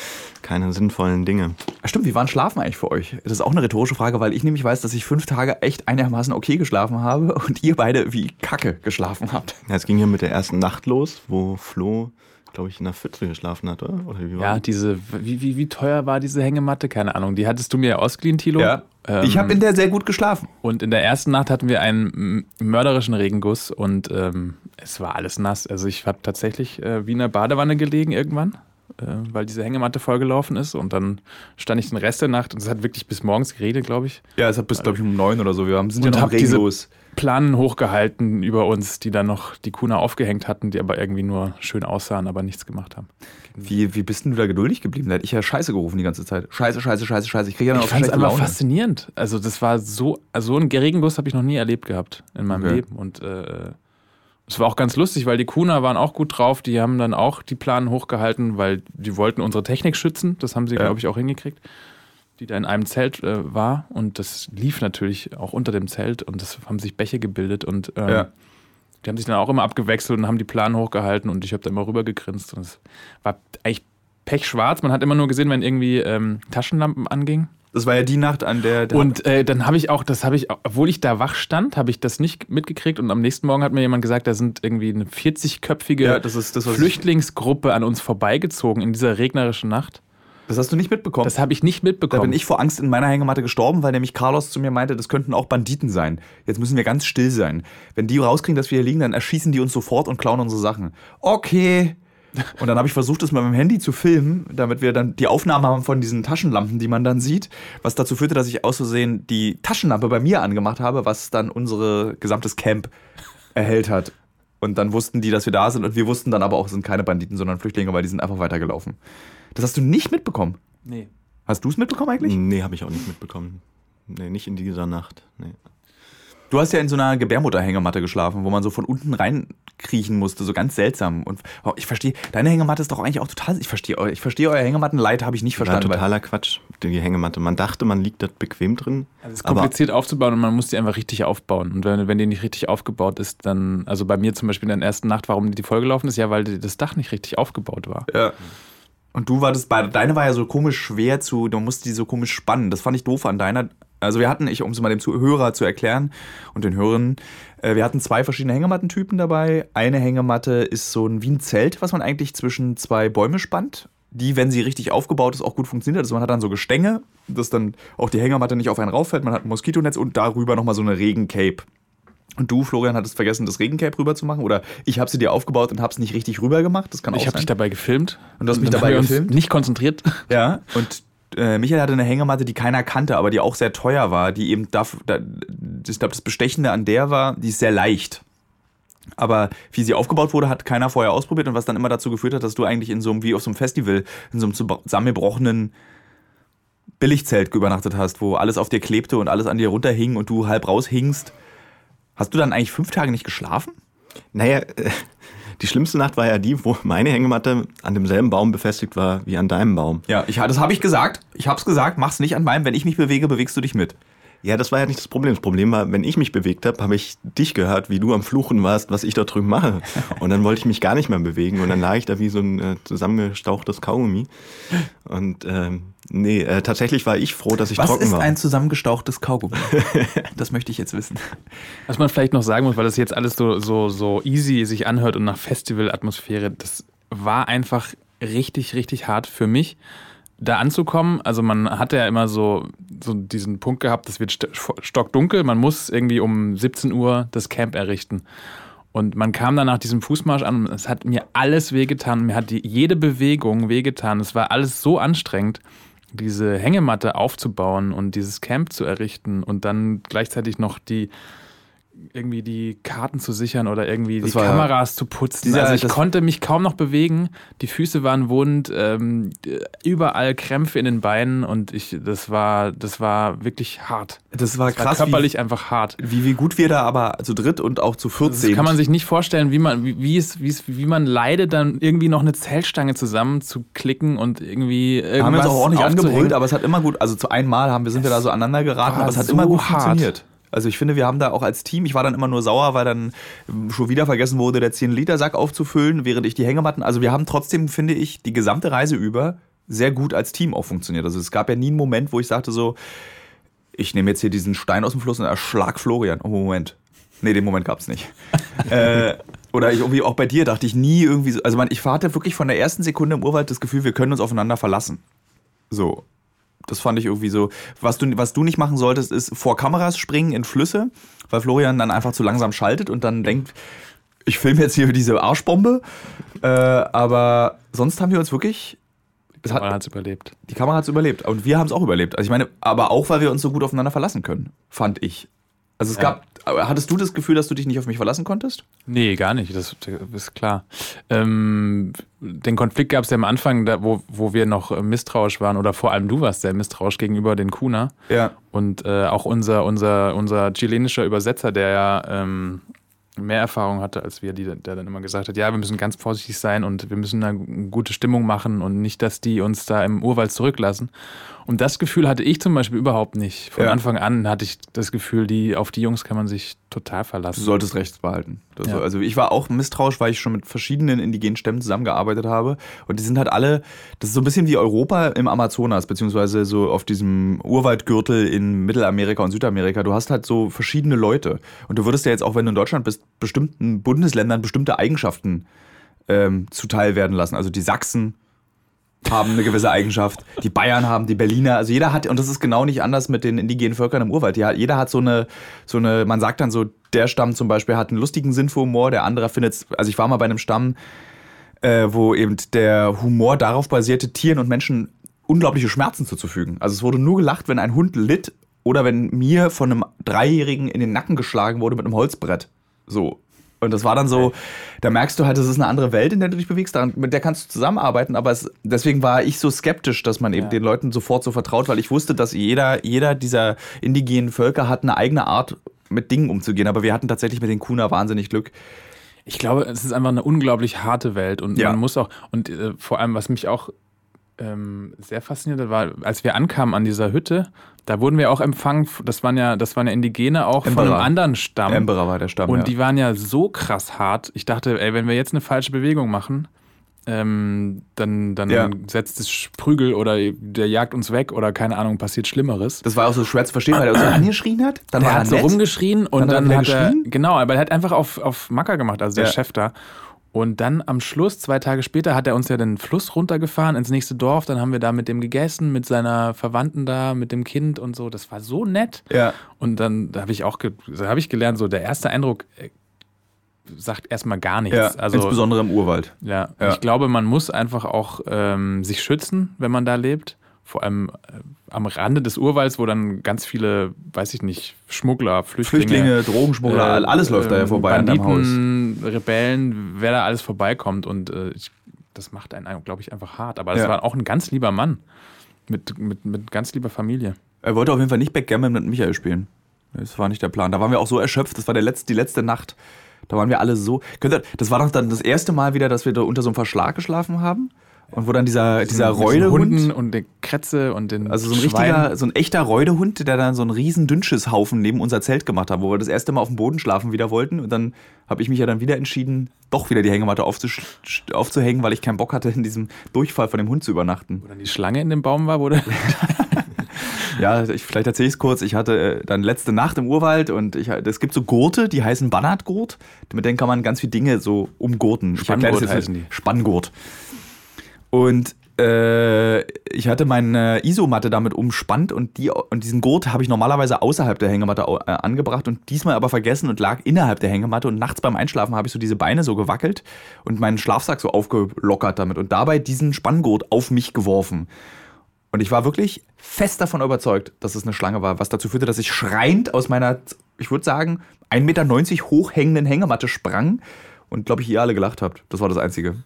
keine sinnvollen Dinge. Stimmt, wie waren Schlafen eigentlich für euch? Das ist auch eine rhetorische Frage, weil ich nämlich weiß, dass ich fünf Tage echt einigermaßen okay geschlafen habe und ihr beide wie Kacke geschlafen habt. Ja, es ging ja mit der ersten Nacht los, wo Flo, glaube ich, in der Pfütze geschlafen hat, oder? oder wie war Ja, diese, wie, wie, wie teuer war diese Hängematte? Keine Ahnung. Die hattest du mir ja ausgeliehen, Thilo. Ähm, ich habe in der sehr gut geschlafen. Und in der ersten Nacht hatten wir einen mörderischen Regenguss und ähm, es war alles nass. Also ich habe tatsächlich äh, wie in der Badewanne gelegen irgendwann, äh, weil diese Hängematte vollgelaufen ist. Und dann stand ich den Rest der Nacht und es hat wirklich bis morgens geregnet, glaube ich. Ja, es hat bis, glaube ich, um neun oder so. Wir haben, sind ja Und noch hab diese- regenlos. Planen hochgehalten über uns, die dann noch die Kuna aufgehängt hatten, die aber irgendwie nur schön aussahen, aber nichts gemacht haben. Wie, wie bist denn du da geduldig geblieben? Da hätte ich ja Scheiße gerufen die ganze Zeit. Scheiße, Scheiße, Scheiße, Scheiße. Ich kriege ja dann Ich auch fand es einfach Laune. faszinierend. Also das war so, also so einen Regenguss habe ich noch nie erlebt gehabt in meinem Okay. Leben. Und äh, es war auch ganz lustig, weil die Kuna waren auch gut drauf. Die haben dann auch die Planen hochgehalten, weil die wollten unsere Technik schützen. Das haben sie, Ja. glaube ich, auch hingekriegt. Die da in einem Zelt äh, war. Und das lief natürlich auch unter dem Zelt und es haben sich Bäche gebildet und ähm, Ja. die haben sich dann auch immer abgewechselt und haben die Planen hochgehalten und ich habe da immer rüber gegrinst. Und es war eigentlich pechschwarz. Man hat immer nur gesehen, wenn irgendwie ähm, Taschenlampen angingen. Das war ja die Nacht, an der. der Und äh, dann habe ich auch, das habe ich, obwohl ich da wach stand, habe ich das nicht mitgekriegt. Und am nächsten Morgen hat mir jemand gesagt, da sind irgendwie eine 40-köpfige ja, Flüchtlingsgruppe an uns vorbeigezogen in dieser regnerischen Nacht. Das hast du nicht mitbekommen. Das habe ich nicht Da mitbekommen. bin ich vor Angst in meiner Hängematte gestorben, weil nämlich Carlos zu mir meinte, das könnten auch Banditen sein. Jetzt müssen wir ganz still sein. Wenn die rauskriegen, dass wir hier liegen, dann erschießen die uns sofort und klauen unsere Sachen. Okay. Und dann habe ich versucht, das mal mit dem Handy zu filmen, damit wir dann die Aufnahme haben von diesen Taschenlampen, die man dann sieht. Was dazu führte, dass ich aus Versehen die Taschenlampe bei mir angemacht habe, was dann unsere gesamtes Camp erhellt hat. Und dann wussten die, dass wir da sind. Und wir wussten dann aber auch, es sind keine Banditen, sondern Flüchtlinge, weil die sind einfach weitergelaufen. Das hast du nicht mitbekommen. nee. Hast du es mitbekommen eigentlich? Nee, habe ich auch nicht mitbekommen. Nee, nicht in dieser Nacht. Nee. Du hast ja in so einer Gebärmutterhängematte geschlafen, wo man so von unten reinkriechen musste, so ganz seltsam. Und oh, ich verstehe, deine Hängematte ist doch eigentlich auch total. Ich verstehe, ich verstehe euer Hängemattenleid, habe ich nicht verstanden. weil- totaler Quatsch, die Hängematte. Man dachte, man liegt dort bequem drin. Also es ist kompliziert aufzubauen und man muss die einfach richtig aufbauen. Und wenn, wenn die nicht richtig aufgebaut ist, dann, also bei mir zum Beispiel in der ersten Nacht, warum die vollgelaufen ist, ja, weil das Dach nicht richtig aufgebaut war. Ja. Und du war das bei deine war ja so komisch schwer zu, du musst die so komisch spannen. Das fand ich doof an deiner. Also wir hatten, ich, um es mal dem Zuhörer zu erklären und den Hörern, äh, wir hatten zwei verschiedene Hängemattentypen dabei. Eine Hängematte ist so ein wie ein Zelt, was man eigentlich zwischen zwei Bäume spannt. Die, wenn sie richtig aufgebaut ist, auch gut funktioniert. Also man hat dann so Gestänge, dass dann auch die Hängematte nicht auf einen rauffällt. Man hat ein Moskitonetz und darüber nochmal so eine Regencape. Und du, Florian, hattest vergessen, das Regencape rüber zu machen. Oder ich habe sie dir aufgebaut und habe es nicht richtig rüber gemacht. Das kann auch Ich habe dich dabei gefilmt. Und du hast mich dabei gefilmt? Nicht konzentriert. Ja, und äh, Michael hatte eine Hängematte, die keiner kannte, aber die auch sehr teuer war, die eben dafür, da, ich glaube, das Bestechende an der war, die ist sehr leicht. Aber wie sie aufgebaut wurde, hat keiner vorher ausprobiert und was dann immer dazu geführt hat, dass du eigentlich in so einem, wie auf so einem Festival, in so einem zusammengebrochenen Billigzelt übernachtet hast, wo alles auf dir klebte und alles an dir runterhing und du halb raushingst. Hast du dann eigentlich fünf Tage nicht geschlafen? Naja, äh, die schlimmste Nacht war ja die, wo meine Hängematte an demselben Baum befestigt war wie an deinem Baum. Ja, ich, das habe ich gesagt. Ich habe es gesagt, mach's nicht an meinem. Wenn ich mich bewege, bewegst du dich mit. Ja, das war ja nicht das Problem. Das Problem war, wenn ich mich bewegt habe, habe ich dich gehört, wie du am Fluchen warst, was ich da drüben mache. Und dann wollte ich mich gar nicht mehr bewegen und dann lag ich da wie so ein äh, zusammengestauchtes Kaugummi. Und ähm, nee, äh, tatsächlich war ich froh, dass ich Was trocken ist war. ein zusammengestauchtes Kaugummi? das möchte ich jetzt wissen. Was man vielleicht noch sagen muss, weil das jetzt alles so, so, so easy sich anhört und nach Festivalatmosphäre, das war einfach richtig, richtig hart für mich, da anzukommen. Also man hatte ja immer so, so diesen Punkt gehabt, es wird st stockdunkel, man muss irgendwie um 17 Uhr das Camp errichten. Und man kam dann nach diesem Fußmarsch an und es hat mir alles wehgetan. Mir hat die, jede Bewegung wehgetan. Es war alles so anstrengend, diese Hängematte aufzubauen und dieses Camp zu errichten und dann gleichzeitig noch die irgendwie die Karten zu sichern oder irgendwie Das die war- Kameras zu putzen. Dieser- also ich konnte mich kaum noch bewegen. Die Füße waren wund, ähm, überall Krämpfe in den Beinen und ich, das war, das war wirklich hart. Das war Das war krass, körperlich einfach hart. wie, wie gut wir da aber zu dritt und auch zu viert Das sind. kann man sich nicht vorstellen, wie man, wie, wie es, wie es, wie man leidet, dann irgendwie noch eine Zeltstange zusammen zu klicken und irgendwie irgendwas haben wir uns auch ordentlich angebrüllt, aber es hat immer gut, also zu einmal haben wir, sind wir da so aneinander geraten, war aber es hat so immer gut hart. funktioniert. Also ich finde, wir haben da auch als Team, ich war dann immer nur sauer, weil dann schon wieder vergessen wurde, der 10-Liter-Sack aufzufüllen, während ich die Hängematten, also wir haben trotzdem, finde ich, die gesamte Reise über sehr gut als Team auch funktioniert. Also es gab ja nie einen Moment, wo ich sagte so, ich nehme jetzt hier diesen Stein aus dem Fluss und erschlag Florian. Oh, Moment. Nee, den Moment gab es nicht. äh, oder ich irgendwie auch bei dir dachte ich nie irgendwie so, also man, ich hatte wirklich von der ersten Sekunde im Urwald das Gefühl, wir können uns aufeinander verlassen. So. Das fand ich irgendwie so. Was du, was du nicht machen solltest, ist vor Kameras springen in Flüsse, weil Florian dann einfach zu langsam schaltet und dann denkt, ich filme jetzt hier diese Arschbombe. Äh, aber sonst haben wir uns wirklich. Man hat, hat es überlebt. die Kamera hat es überlebt. Und wir haben es auch überlebt. Also ich meine, aber auch, weil wir uns so gut aufeinander verlassen können, fand ich. Also es Ja. gab. Hattest du das Gefühl, dass du dich nicht auf mich verlassen konntest? Nee, gar nicht, das ist klar. Ähm, den Konflikt gab es ja am Anfang, da, wo, wo wir noch äh, misstrauisch waren, oder vor allem du warst sehr misstrauisch gegenüber den Kuna. Ja. Und äh, auch unser, unser, unser chilenischer Übersetzer, der ja ähm, mehr Erfahrung hatte als wir, die, der dann immer gesagt hat, ja, wir müssen ganz vorsichtig sein und wir müssen eine gute Stimmung machen und nicht, dass die uns da im Urwald zurücklassen. Und das Gefühl hatte ich zum Beispiel überhaupt nicht. Von Ja. Anfang an hatte ich das Gefühl, die, auf die Jungs kann man sich total Du verlassen. solltest rechts behalten. Ja. so- Also ich war auch misstrauisch, weil ich schon mit verschiedenen indigenen Stämmen zusammengearbeitet habe. Und die sind halt alle, das ist so ein bisschen wie Europa im Amazonas, beziehungsweise so auf diesem Urwaldgürtel in Mittelamerika und Südamerika. Du hast halt so verschiedene Leute. Und du würdest ja jetzt auch, wenn du in Deutschland bist, bestimmten Bundesländern bestimmte Eigenschaften ähm, zuteil werden lassen. Also die Sachsen haben eine gewisse Eigenschaft, die Bayern haben, die Berliner, also jeder hat, und das ist genau nicht anders mit den indigenen Völkern im Urwald. Jeder hat so eine, so eine, man sagt dann so, der Stamm zum Beispiel hat einen lustigen Sinn für Humor, der andere findet also ich war mal bei einem Stamm, äh, wo eben der Humor darauf basierte, Tieren und Menschen unglaubliche Schmerzen zuzufügen. Also es wurde nur gelacht, wenn ein Hund litt oder wenn mir von einem Dreijährigen in den Nacken geschlagen wurde mit einem Holzbrett. So. Und das war dann so, da merkst du halt, das ist eine andere Welt, in der du dich bewegst, mit der kannst du zusammenarbeiten, aber es, deswegen war ich so skeptisch, dass man eben Ja. den Leuten sofort so vertraut, weil ich wusste, dass jeder, jeder dieser indigenen Völker hat eine eigene Art, mit Dingen umzugehen. Aber wir hatten tatsächlich mit den Kuna wahnsinnig Glück. Ich glaube, es ist einfach eine unglaublich harte Welt und Ja. man muss auch, und äh, vor allem, was mich auch ähm, sehr fasziniert hat, war, als wir ankamen an dieser Hütte, da wurden wir auch empfangen, das waren ja, das waren ja Indigene auch von Emperor. einem anderen Stamm. Emperor war der Stamm. und ja. die waren ja so krass hart. Ich dachte, ey, wenn wir jetzt eine falsche Bewegung machen, ähm, dann, dann Ja. setzt es Prügel oder der jagt uns weg oder keine Ahnung, passiert Schlimmeres. das war auch so schwer zu verstehen, weil er so angeschrien hat. Dann Der war er hat so nett. rumgeschrien und Dann dann, hat er hat er, genau, aber er hat einfach auf, auf Macker gemacht, also der Ja. Chef da. Und dann am Schluss, zwei Tage später, hat er uns ja den Fluss runtergefahren ins nächste Dorf. Dann haben wir da mit dem gegessen, mit seiner Verwandten da, mit dem Kind und so. Das war so nett. Ja. Und dann da habe ich auch da hab ich gelernt, so der erste Eindruck äh, sagt erstmal gar nichts. ja, also insbesondere im Urwald. ja, Ja. ich glaube, man muss einfach auch ähm, sich schützen, wenn man da lebt. Vor allem äh, am Rande des Urwalds, wo dann ganz viele, weiß ich nicht, Schmuggler, Flüchtlinge, Flüchtlinge, Drogenschmuggler, äh, alles läuft da ja ähm, vorbei an deinem Haus. Banditen, Rebellen, wer da alles vorbeikommt. Und äh, ich, das macht einen, glaube ich, einfach hart. Aber das Ja. war auch ein ganz lieber Mann. Mit, mit, mit ganz lieber Familie. Er wollte auf jeden Fall nicht Backgammon mit Michael spielen. Das war nicht der Plan. Da waren wir auch so erschöpft. Das war der letzte, die letzte Nacht. Da waren wir alle so. Das war doch dann das erste Mal wieder, dass wir da unter so einem Verschlag geschlafen haben. Und wo dann dieser, dieser Mit diesen Reudehund, Hunden und der Kretze und den also so ein Schweinen. richtiger, so ein echter Reudehund, der dann so einen riesen Dünnschisshaufen neben unser Zelt gemacht hat, wo wir das erste Mal auf dem Boden schlafen wieder wollten. Und dann habe ich mich ja dann wieder entschieden, doch wieder die Hängematte aufzuhängen, weil ich keinen Bock hatte, in diesem Durchfall von dem Hund zu übernachten. Wo dann die Schlange in dem Baum war, wurde. Ja, ich, vielleicht erzähle ich es kurz. Ich hatte äh, dann letzte Nacht im Urwald und ich, es gibt so Gurte, die heißen Bannertgurt. Mit denen kann man ganz viele Dinge so umgurten. Spanngurt heißen die. Spanngurt. Und äh, ich hatte meine Isomatte damit umspannt und, die, und diesen Gurt habe ich normalerweise außerhalb der Hängematte äh, angebracht und diesmal aber vergessen und lag innerhalb der Hängematte und nachts beim Einschlafen habe ich so diese Beine so gewackelt und meinen Schlafsack so aufgelockert damit und dabei diesen Spanngurt auf mich geworfen. Und ich war wirklich fest davon überzeugt, dass es eine Schlange war, was dazu führte, dass ich schreiend aus meiner, ich würde sagen, 1,90 Meter hoch hängenden Hängematte sprang und, glaube ich, ihr alle gelacht habt. Das war das Einzige.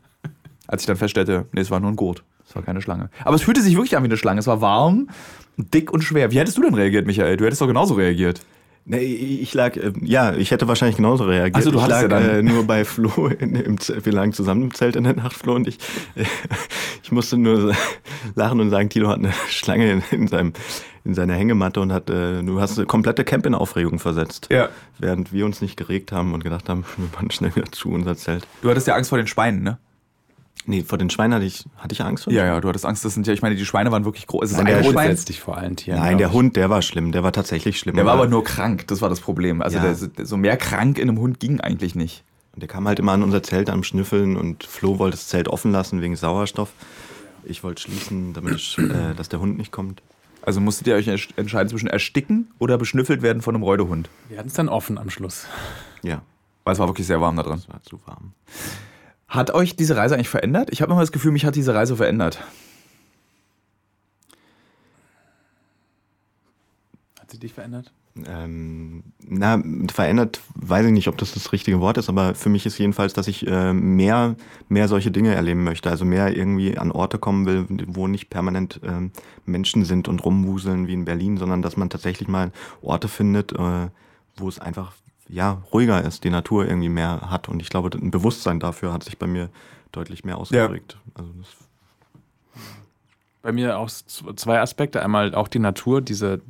Als ich dann feststellte, nee, es war nur ein Gurt. Es war keine Schlange. Aber es fühlte sich wirklich an wie eine Schlange. Es war warm, dick und schwer. Wie hättest du denn reagiert, Michael? Du hättest doch genauso reagiert. Nee, ich lag, äh, ja, ich hätte wahrscheinlich genauso reagiert. Ach so, du ich lag ja dann- äh, nur bei Flo, in, im, Zelt- wir lagen zusammen im Zelt in der Nacht, Flo und ich. Äh, ich musste nur lachen und sagen, Tilo hat eine Schlange in, in, seinem, in seiner Hängematte und hat, äh, du hast eine komplette Camp in Aufregung versetzt. Ja. Während wir uns nicht geregt haben und gedacht haben, wir waren schnell wieder zu unser Zelt. Du hattest ja Angst vor den Schweinen, ne? Nee, vor den Schweinen hatte ich, hatte ich Angst vor? Ja, ja, du hattest Angst. Das sind ja, ich meine, die Schweine waren wirklich groß. Es ist Nein, ein der Rotwein. Grundsätzlich vor allen Tieren. Nein, der. Hund, der war schlimm, der war tatsächlich schlimm. Der war aber nur krank, das war das Problem. Also Ja. der, so mehr krank in einem Hund ging eigentlich nicht. Und der kam halt immer an unser Zelt am Schnüffeln und Flo wollte das Zelt offen lassen wegen Sauerstoff. Ich wollte schließen, damit ich, äh, dass der Hund nicht kommt. Also musstet ihr euch entsch- entscheiden zwischen ersticken oder beschnüffelt werden von einem Reudehund. Wir hatten es dann offen am Schluss. Ja, Weil es war wirklich sehr warm da drin. es war zu warm. Hat euch diese Reise eigentlich verändert? Ich habe immer das Gefühl, mich hat diese Reise verändert. Hat sie dich verändert? Ähm, na, verändert, weiß ich nicht, ob das das richtige Wort ist, aber für mich ist jedenfalls, dass ich äh, mehr, mehr solche Dinge erleben möchte. Also mehr irgendwie an Orte kommen will, wo nicht permanent ähm, Menschen sind und rumwuseln wie in Berlin, sondern dass man tatsächlich mal Orte findet, äh, wo es einfach ja, ruhiger ist, die Natur irgendwie mehr hat. Und ich glaube, ein Bewusstsein dafür hat sich bei mir deutlich mehr ausgeprägt. Also das Bei mir auch zwei Aspekte. Einmal auch die Natur, diese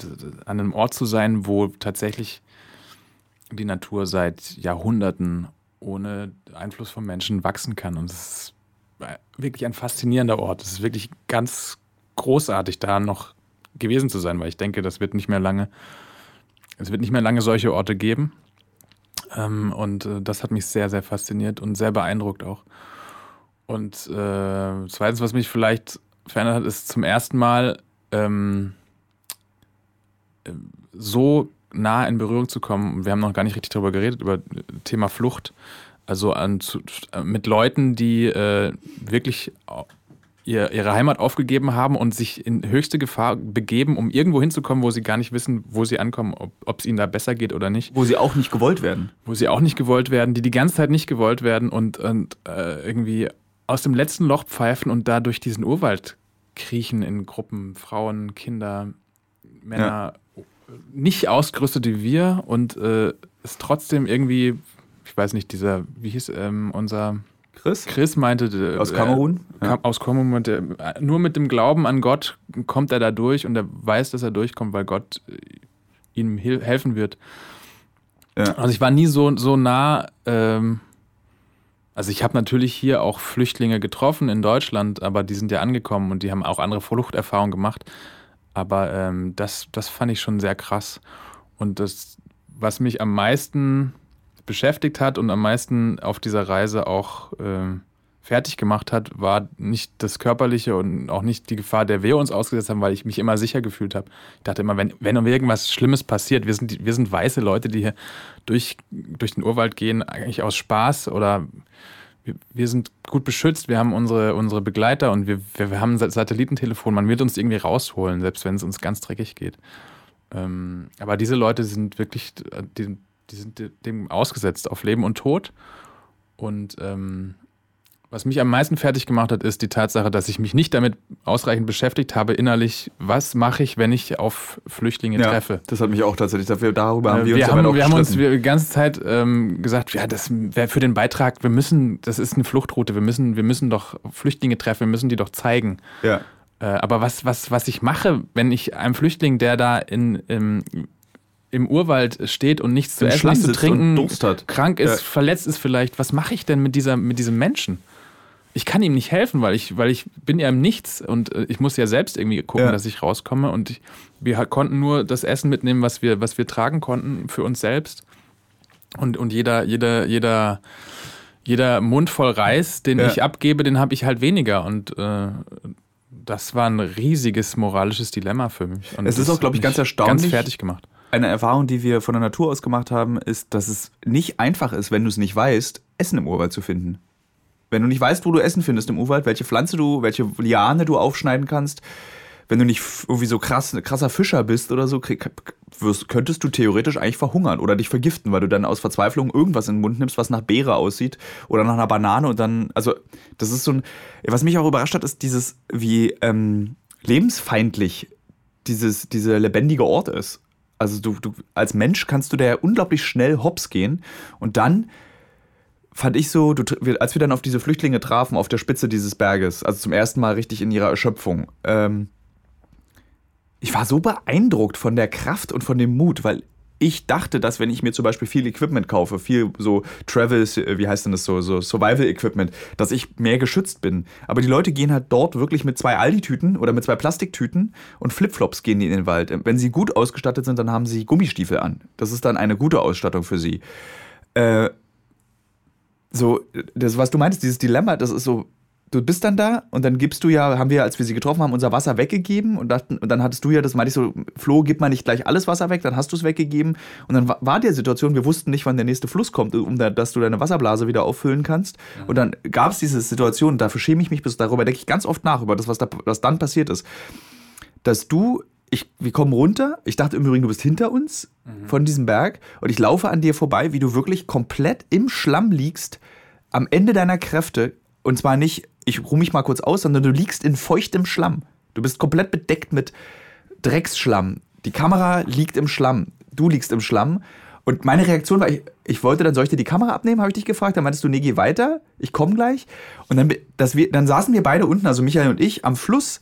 an einem Ort zu sein, wo tatsächlich die Natur seit Jahrhunderten ohne Einfluss von Menschen wachsen kann. Und es ist äh, wirklich ein faszinierender Ort. Es ist wirklich ganz großartig, da noch gewesen zu sein, weil ich denke, das wird nicht mehr lange, es wird nicht mehr lange solche Orte geben. Ähm, und äh, das hat mich sehr, sehr fasziniert und sehr beeindruckt auch. Und äh, zweitens, was mich vielleicht verändert hat, ist zum ersten Mal ähm, äh, so nah in Berührung zu kommen. Wir haben noch gar nicht richtig darüber geredet, über äh, Thema Flucht. Also an, zu, äh, mit Leuten, die äh, wirklich ihr, ihre Heimat aufgegeben haben und sich in höchste Gefahr begeben, um irgendwo hinzukommen, wo sie gar nicht wissen, wo sie ankommen, ob es ihnen da besser geht oder nicht Wo sie auch nicht gewollt werden. wo sie auch nicht gewollt werden, die die ganze Zeit nicht gewollt werden und, und äh, irgendwie aus dem letzten Loch pfeifen und da durch diesen Urwald kriechen in Gruppen, Frauen, Kinder, Männer, nicht ausgerüstet wie wir und äh, es trotzdem irgendwie, ich weiß nicht, dieser, wie hieß ähm, unser Chris? Chris meinte, äh, Aus Kamerun? Äh, kam, Aus Kamerun, meinte, äh, nur mit dem Glauben an Gott kommt er da durch und er weiß, dass er durchkommt, weil Gott äh, ihm helfen wird. Ja. Also ich war nie so, so nah. Ähm, also ich habe natürlich hier auch Flüchtlinge getroffen in Deutschland, aber die sind ja angekommen und die haben auch andere Fluchterfahrungen gemacht. Aber ähm, das, das fand ich schon sehr krass. Und das, was mich am meisten beschäftigt hat und am meisten auf dieser Reise auch ähm, fertig gemacht hat, war nicht das Körperliche und auch nicht die Gefahr, der wir uns ausgesetzt haben, weil ich mich immer sicher gefühlt habe. Ich dachte immer, wenn, wenn irgendwas Schlimmes passiert, wir sind, wir sind weiße Leute, die hier durch, durch den Urwald gehen, eigentlich aus Spaß oder wir, wir sind gut beschützt, wir haben unsere, unsere Begleiter und wir, wir, wir haben ein Sa- Satellitentelefon, man wird uns irgendwie rausholen, selbst wenn es uns ganz dreckig geht. Ähm, aber diese Leute sind wirklich, äh, die, die sind dem ausgesetzt auf Leben und Tod. Und ähm, Was mich am meisten fertig gemacht hat, ist die Tatsache, dass ich mich nicht damit ausreichend beschäftigt habe, innerlich, was mache ich, wenn ich auf Flüchtlinge Ja, treffe. das hat mich auch tatsächlich, dafür, darüber haben wir uns wir ja haben, auch wir haben uns die ganze Zeit ähm, gesagt, ja, das wäre für den Beitrag, wir müssen, das ist eine Fluchtroute, wir müssen, wir müssen doch Flüchtlinge treffen, wir müssen die doch zeigen. ja. Äh, aber was, was, was ich mache, wenn ich einem Flüchtling, der da in, im, im Urwald steht und nichts zu Im essen, Schlamm nichts zu trinken, krank ist, Ja. verletzt ist vielleicht, was mache ich denn mit, dieser, mit diesem Menschen? Ich kann ihm nicht helfen, weil ich, weil ich bin ja im Nichts und äh, ich muss ja selbst irgendwie gucken, Ja. dass ich rauskomme. Und ich, wir konnten nur das Essen mitnehmen, was wir, was wir tragen konnten für uns selbst. Und, und jeder, jeder, jeder, jeder Mund voll Reis, den Ja. ich abgebe, den habe ich halt weniger. Und äh, das war ein riesiges moralisches Dilemma für mich. Und Es ist auch, glaub hat ich, ganz erstaunlich. Ganz fertig gemacht. Eine Erfahrung, die wir von der Natur aus gemacht haben, ist, dass es nicht einfach ist, wenn du es nicht weißt, Essen im Urwald zu finden. Wenn du nicht weißt, wo du Essen findest im Urwald, welche Pflanze du, welche Liane du aufschneiden kannst, wenn du nicht irgendwie so krass, krasser Fischer bist oder so, wirst, könntest du theoretisch eigentlich verhungern oder dich vergiften, weil du dann aus Verzweiflung irgendwas in den Mund nimmst, was nach Beere aussieht oder nach einer Banane und dann, also das ist so ein, was mich auch überrascht hat, ist dieses, wie ähm, lebensfeindlich dieses, dieser lebendige Ort ist. Also du, du als Mensch kannst du da ja unglaublich schnell hops gehen. Und dann fand ich so, du, als wir dann auf diese Flüchtlinge trafen, auf der Spitze dieses Berges, also zum ersten Mal richtig in ihrer Erschöpfung, ähm, ich war so beeindruckt von der Kraft und von dem Mut, weil ich dachte, dass wenn ich mir zum Beispiel viel Equipment kaufe, viel so Travel, äh, wie heißt denn das so, so Survival-Equipment, dass ich mehr geschützt bin. Aber die Leute gehen halt dort wirklich mit zwei Aldi-Tüten oder mit zwei Plastiktüten und Flipflops gehen die in den Wald. Wenn sie gut ausgestattet sind, dann haben sie Gummistiefel an. Das ist dann eine gute Ausstattung für sie. Äh, so, das, was du meinst, dieses Dilemma, das ist so, du bist dann da und dann gibst du ja, haben wir, als wir sie getroffen haben, unser Wasser weggegeben und, dachten, und dann hattest du ja, das meinte ich so, Flo, gib mal nicht gleich alles Wasser weg, dann hast du es weggegeben. Und dann wa- war die Situation, wir wussten nicht, wann der nächste Fluss kommt, um da, dass du deine Wasserblase wieder auffüllen kannst. Und dann gab es diese Situation, dafür schäme ich mich bis, darüber denke ich ganz oft nach, über das, was, da, was dann passiert ist, dass du, ich, wir kommen runter, ich dachte im Übrigen, du bist hinter uns von diesem Berg und ich laufe an dir vorbei, wie du wirklich komplett im Schlamm liegst, am Ende deiner Kräfte und zwar nicht, ich ruhe mich mal kurz aus, sondern du liegst in feuchtem Schlamm. Du bist komplett bedeckt mit Drecksschlamm. Die Kamera liegt im Schlamm. Du liegst im Schlamm. Und meine Reaktion war, ich, ich wollte dann, soll ich dir die Kamera abnehmen, habe ich dich gefragt. Dann meintest du, nee, geh weiter, ich komme gleich. Und dann, dass wir, dann saßen wir beide unten, also Michael und ich, am Fluss.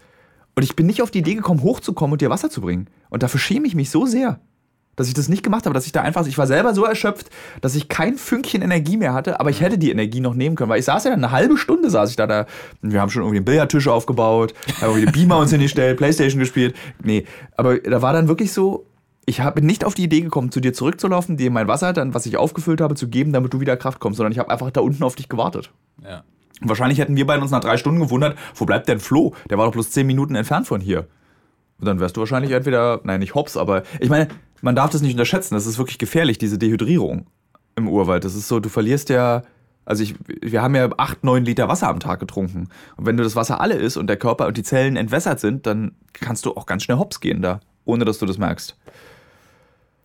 Und ich bin nicht auf die Idee gekommen, hochzukommen und dir Wasser zu bringen. Und dafür schäme ich mich so sehr, dass ich das nicht gemacht habe, dass ich da einfach, ich war selber so erschöpft, dass ich kein Fünkchen Energie mehr hatte, aber ich hätte die Energie noch nehmen können, weil ich saß ja dann eine halbe Stunde, saß ich da, da wir haben schon irgendwie einen Billardtisch aufgebaut, haben irgendwie den Beamer uns hingestellt, Playstation gespielt, nee, aber da war dann wirklich so, ich bin nicht auf die Idee gekommen, zu dir zurückzulaufen, dir mein Wasser dann, was ich aufgefüllt habe, zu geben, damit du wieder Kraft kommst, sondern ich habe einfach da unten auf dich gewartet. Ja. Wahrscheinlich hätten wir beide uns nach drei Stunden gewundert, wo bleibt denn Flo? Der war doch bloß zehn Minuten entfernt von hier. Und dann wärst du wahrscheinlich entweder, nein, nicht hops, aber ich meine, man darf das nicht unterschätzen. Das ist wirklich gefährlich, diese Dehydrierung im Urwald. Das ist so, du verlierst ja, also ich, wir haben ja acht, neun Liter Wasser am Tag getrunken. Und wenn du das Wasser alle ist und der Körper und die Zellen entwässert sind, dann kannst du auch ganz schnell hops gehen da, ohne dass du das merkst.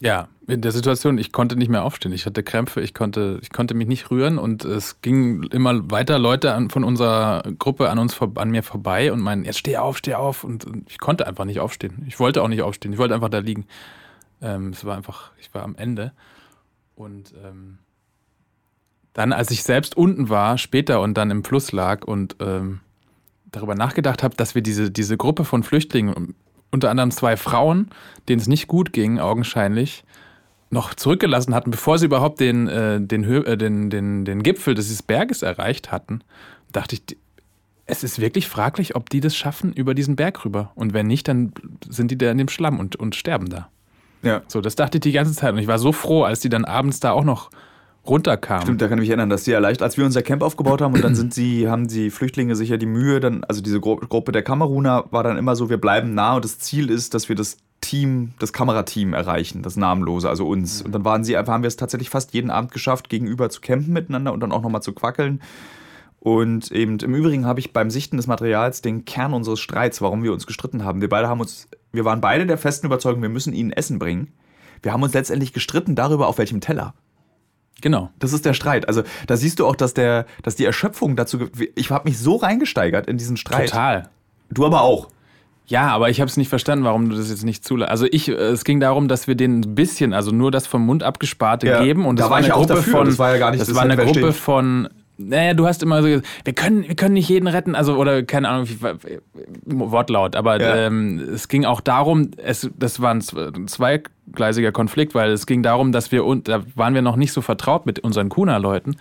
Ja, in der Situation, ich konnte nicht mehr aufstehen. Ich hatte Krämpfe, ich konnte, ich konnte mich nicht rühren und es gingen immer weiter Leute an, von unserer Gruppe an uns an mir vorbei und meinen, jetzt steh auf, steh auf. Und, und ich konnte einfach nicht aufstehen. Ich wollte auch nicht aufstehen. Ich wollte einfach da liegen. Ähm, es war einfach, ich war am Ende. Und ähm, dann, als ich selbst unten war, später und dann im Fluss lag und ähm, darüber nachgedacht habe, dass wir diese, diese Gruppe von Flüchtlingen, unter anderem zwei Frauen, denen es nicht gut ging, augenscheinlich, noch zurückgelassen hatten, bevor sie überhaupt den, äh, den, Hö äh, den, den, den Gipfel dieses Berges erreicht hatten, dachte ich, es ist wirklich fraglich, ob die das schaffen über diesen Berg rüber. Und wenn nicht, dann sind die da in dem Schlamm und, und sterben da. Ja. So, das dachte ich die ganze Zeit. Und ich war so froh, als die dann abends da auch noch runterkamen. Stimmt, da kann ich mich erinnern, dass sie ja leicht, als wir unser Camp aufgebaut haben und dann sind sie, haben die Flüchtlinge sich ja die Mühe, dann, also diese Gru Gruppe der Kameruner war dann immer so, wir bleiben nah und das Ziel ist, dass wir das Team, das Kamerateam erreichen, das Namenlose, also uns. Und dann waren sie haben wir es tatsächlich fast jeden Abend geschafft, gegenüber zu campen miteinander und dann auch nochmal zu quackeln. Und eben im Übrigen habe ich beim Sichten des Materials den Kern unseres Streits, warum wir uns gestritten haben. Wir beide haben uns, wir waren beide der festen Überzeugung, wir müssen ihnen Essen bringen. Wir haben uns letztendlich gestritten darüber, auf welchem Teller. Genau. Das ist der Streit. Also da siehst du auch, dass der, dass die Erschöpfung dazu. Ich habe mich so reingesteigert in diesen Streit. Total. Du aber auch. Ja, aber ich habe es nicht verstanden, warum du das jetzt nicht zulässt. Also ich, äh, es ging darum, dass wir denen ein bisschen, also nur das vom Mund abgesparte Ja, geben und da das war war ich eine auch Gruppe dafür. von, Das war ja gar nicht- das, das war eine Gruppe ich. von, naja, du hast immer so, gesagt, wir können, wir können nicht jeden retten, also oder keine Ahnung, Wortlaut, aber Ja. ähm, es ging auch darum, es, das war ein zwe- zweigleisiger Konflikt, weil es ging darum, dass wir, und da waren wir noch nicht so vertraut mit unseren Kuna-Leuten,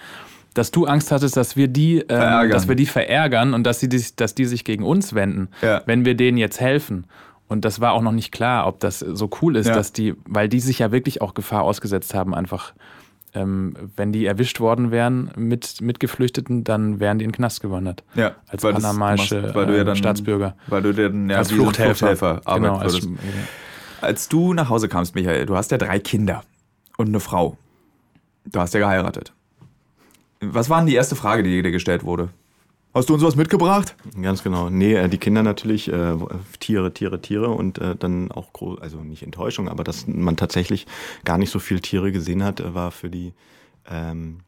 dass du Angst hattest, dass wir die, ähm, Verärgern. dass wir die verärgern und dass, sie, dass die sich gegen uns wenden, Ja. wenn wir denen jetzt helfen. Und das war auch noch nicht klar, ob das so cool ist, Ja. dass die, weil die sich ja wirklich auch Gefahr ausgesetzt haben, einfach, ähm, wenn die erwischt worden wären mit, mit Geflüchteten, dann wären die in den Knast gewandert. Ja, Als weil panamaische machst- weil du ja äh, dann- Staatsbürger. Weil du dann ja, als Fluchthelfer. arbeiten genau, als. Als du nach Hause kamst, Michael, du hast ja drei Kinder und eine Frau. Du hast ja geheiratet. Was war denn die erste Frage, die dir gestellt wurde? Hast du uns was mitgebracht? Ganz genau. Nee, äh, die Kinder natürlich, äh, Tiere, Tiere, Tiere und äh, dann auch, groß, also nicht Enttäuschung, aber dass man tatsächlich gar nicht so viel Tiere gesehen hat, äh, war für die ähm,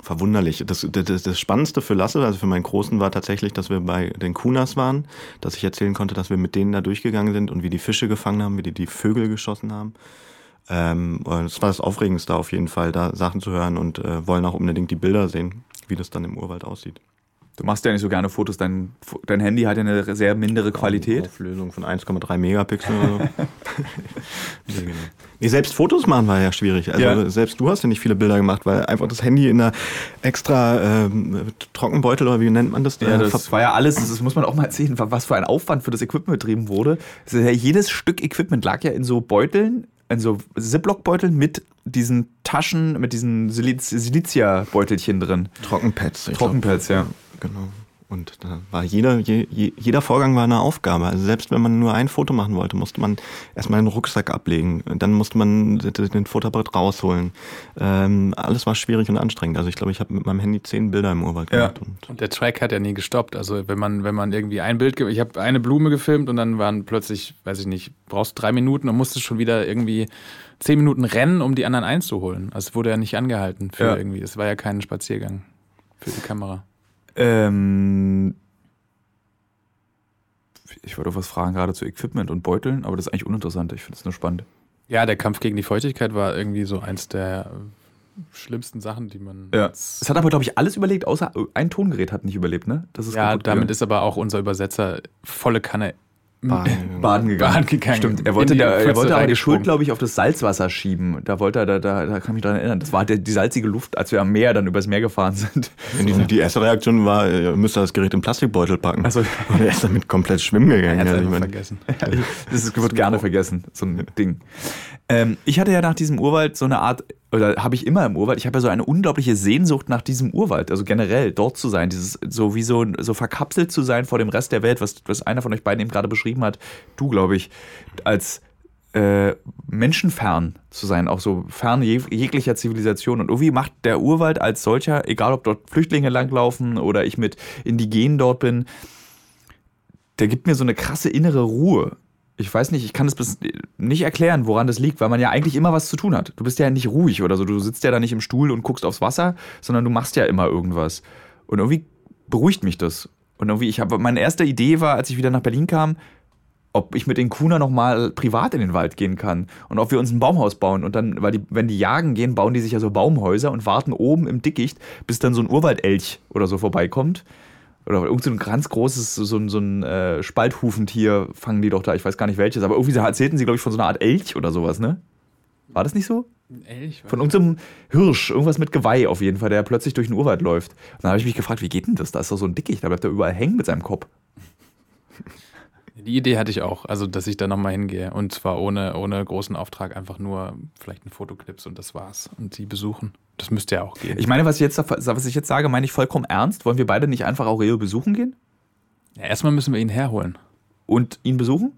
verwunderlich. Das, das, das Spannendste für Lasse, also für meinen Großen, war tatsächlich, dass wir bei den Kunas waren, dass ich erzählen konnte, dass wir mit denen da durchgegangen sind und wie die Fische gefangen haben, wie die die Vögel geschossen haben. Ähm, das war das Aufregendste auf jeden Fall, da Sachen zu hören und äh, wollen auch unbedingt die Bilder sehen, wie das dann im Urwald aussieht. Du machst ja nicht so gerne Fotos. Dein, dein Handy hat ja eine sehr mindere Qualität. Auflösung von 1,3 Megapixel oder so. nee, genau. nee, selbst Fotos machen war ja schwierig. Also Ja. selbst du hast ja nicht viele Bilder gemacht, weil einfach das Handy in einer extra ähm, Trockenbeutel oder wie nennt man das? Ja, Äh, das war ja alles, das muss man auch mal erzählen, was für ein Aufwand für das Equipment betrieben wurde. Ja, jedes Stück Equipment lag ja in so Beuteln, in so Ziploc-Beuteln mit diesen Taschen, mit diesen Siliz Silizia-Beutelchen drin. Trockenpads. Trockenpads, ja. Genau. Und da war jeder, je, je, jeder Vorgang war eine Aufgabe. Also selbst wenn man nur ein Foto machen wollte, musste man erstmal den Rucksack ablegen. Dann musste man den Fotoapparat rausholen. Ähm, alles war schwierig und anstrengend. Also ich glaube, ich habe mit meinem Handy zehn Bilder im Urwald Ja. gemacht. Und Und der Track hat ja nie gestoppt. Also wenn man, wenn man irgendwie ein Bild, ich habe eine Blume gefilmt und dann waren plötzlich, weiß ich nicht, brauchst drei Minuten und musstest schon wieder irgendwie zehn Minuten rennen, um die anderen einzuholen. Also es wurde ja nicht angehalten für Ja. irgendwie. Es war ja kein Spaziergang für die Kamera. Ähm, ich wollte was fragen, gerade zu Equipment und Beuteln, aber das ist eigentlich uninteressant. Ich finde es nur spannend. Ja, der Kampf gegen die Feuchtigkeit war irgendwie so eins der schlimmsten Sachen, die man. Ja. Es hat aber, glaube ich, alles überlegt, außer ein Tongerät hat nicht überlebt, ne? Das ist ja, damit ist aber auch unser Übersetzer volle Kanne Baden. Baden gegangen. Baden gegangen. Stimmt. Er wollte, die der, er wollte aber die. Schuld, glaube ich, auf das Salzwasser schieben. Da wollte er, da, da, da kann ich mich dran erinnern. Das war der, die salzige Luft, als wir am Meer dann übers Meer gefahren sind. Die, die erste Reaktion war, ihr müsst das Gerät im Plastikbeutel packen. Also, Und er ist damit komplett schwimmen gegangen. Er hat's Ja, vergessen. das ist, wird gerne vergessen, so ein Ding. Ähm, ich hatte ja nach diesem Urwald so eine Art, oder habe ich immer im Urwald, ich habe ja so eine unglaubliche Sehnsucht nach diesem Urwald, also generell dort zu sein, dieses so wie so, so verkapselt zu sein vor dem Rest der Welt, was, was einer von euch beiden eben gerade beschrieben hat, du glaube ich, als äh, menschenfern zu sein, auch so fern jeg jeglicher Zivilisation. Und irgendwie macht der Urwald als solcher, egal ob dort Flüchtlinge langlaufen oder ich mit Indigenen dort bin, der gibt mir so eine krasse innere Ruhe. Ich weiß nicht, ich kann es nicht erklären, woran das liegt, weil man ja eigentlich immer was zu tun hat. Du bist ja nicht ruhig oder so. Du sitzt ja da nicht im Stuhl und guckst aufs Wasser, sondern du machst ja immer irgendwas. Und irgendwie beruhigt mich das. Und irgendwie, ich habe, meine erste Idee war, als ich wieder nach Berlin kam, ob ich mit den Kuna nochmal privat in den Wald gehen kann und ob wir uns ein Baumhaus bauen. Und dann, weil die, wenn die jagen gehen, bauen die sich ja so Baumhäuser und warten oben im Dickicht, bis dann so ein Urwaldelch oder so vorbeikommt. Oder irgend so ein ganz großes, so, ein- so ein äh, Spalthufentier fangen die doch da, ich weiß gar nicht welches, aber irgendwie erzählten sie, glaube ich, von so einer Art Elch oder sowas, ne? War das nicht so? Elch, Von irgendeinem Hirsch, irgendwas mit Geweih auf jeden Fall, der plötzlich durch den Urwald läuft. Und dann habe ich mich gefragt, wie geht denn das? Da ist doch so ein Dickicht, da bleibt er überall hängen mit seinem Kopf. Die Idee hatte ich auch, also dass ich da nochmal hingehe. Und zwar ohne, ohne großen Auftrag, einfach nur vielleicht ein Fotoclips und das war's. Und die besuchen. Das müsste ja auch gehen. Ich meine, was ich jetzt, was ich jetzt sage, meine ich vollkommen ernst. Wollen wir beide nicht einfach Aurelio besuchen gehen? ja, erstmal müssen wir ihn herholen. und ihn besuchen?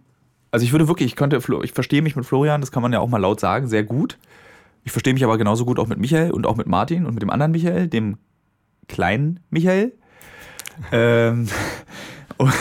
Also ich würde wirklich, ich könnte, ich verstehe mich mit Florian, das kann man ja auch mal laut sagen, sehr gut. Ich verstehe mich aber genauso gut auch mit Michael und auch mit Martin und mit dem anderen Michael, dem kleinen Michael. ähm, und,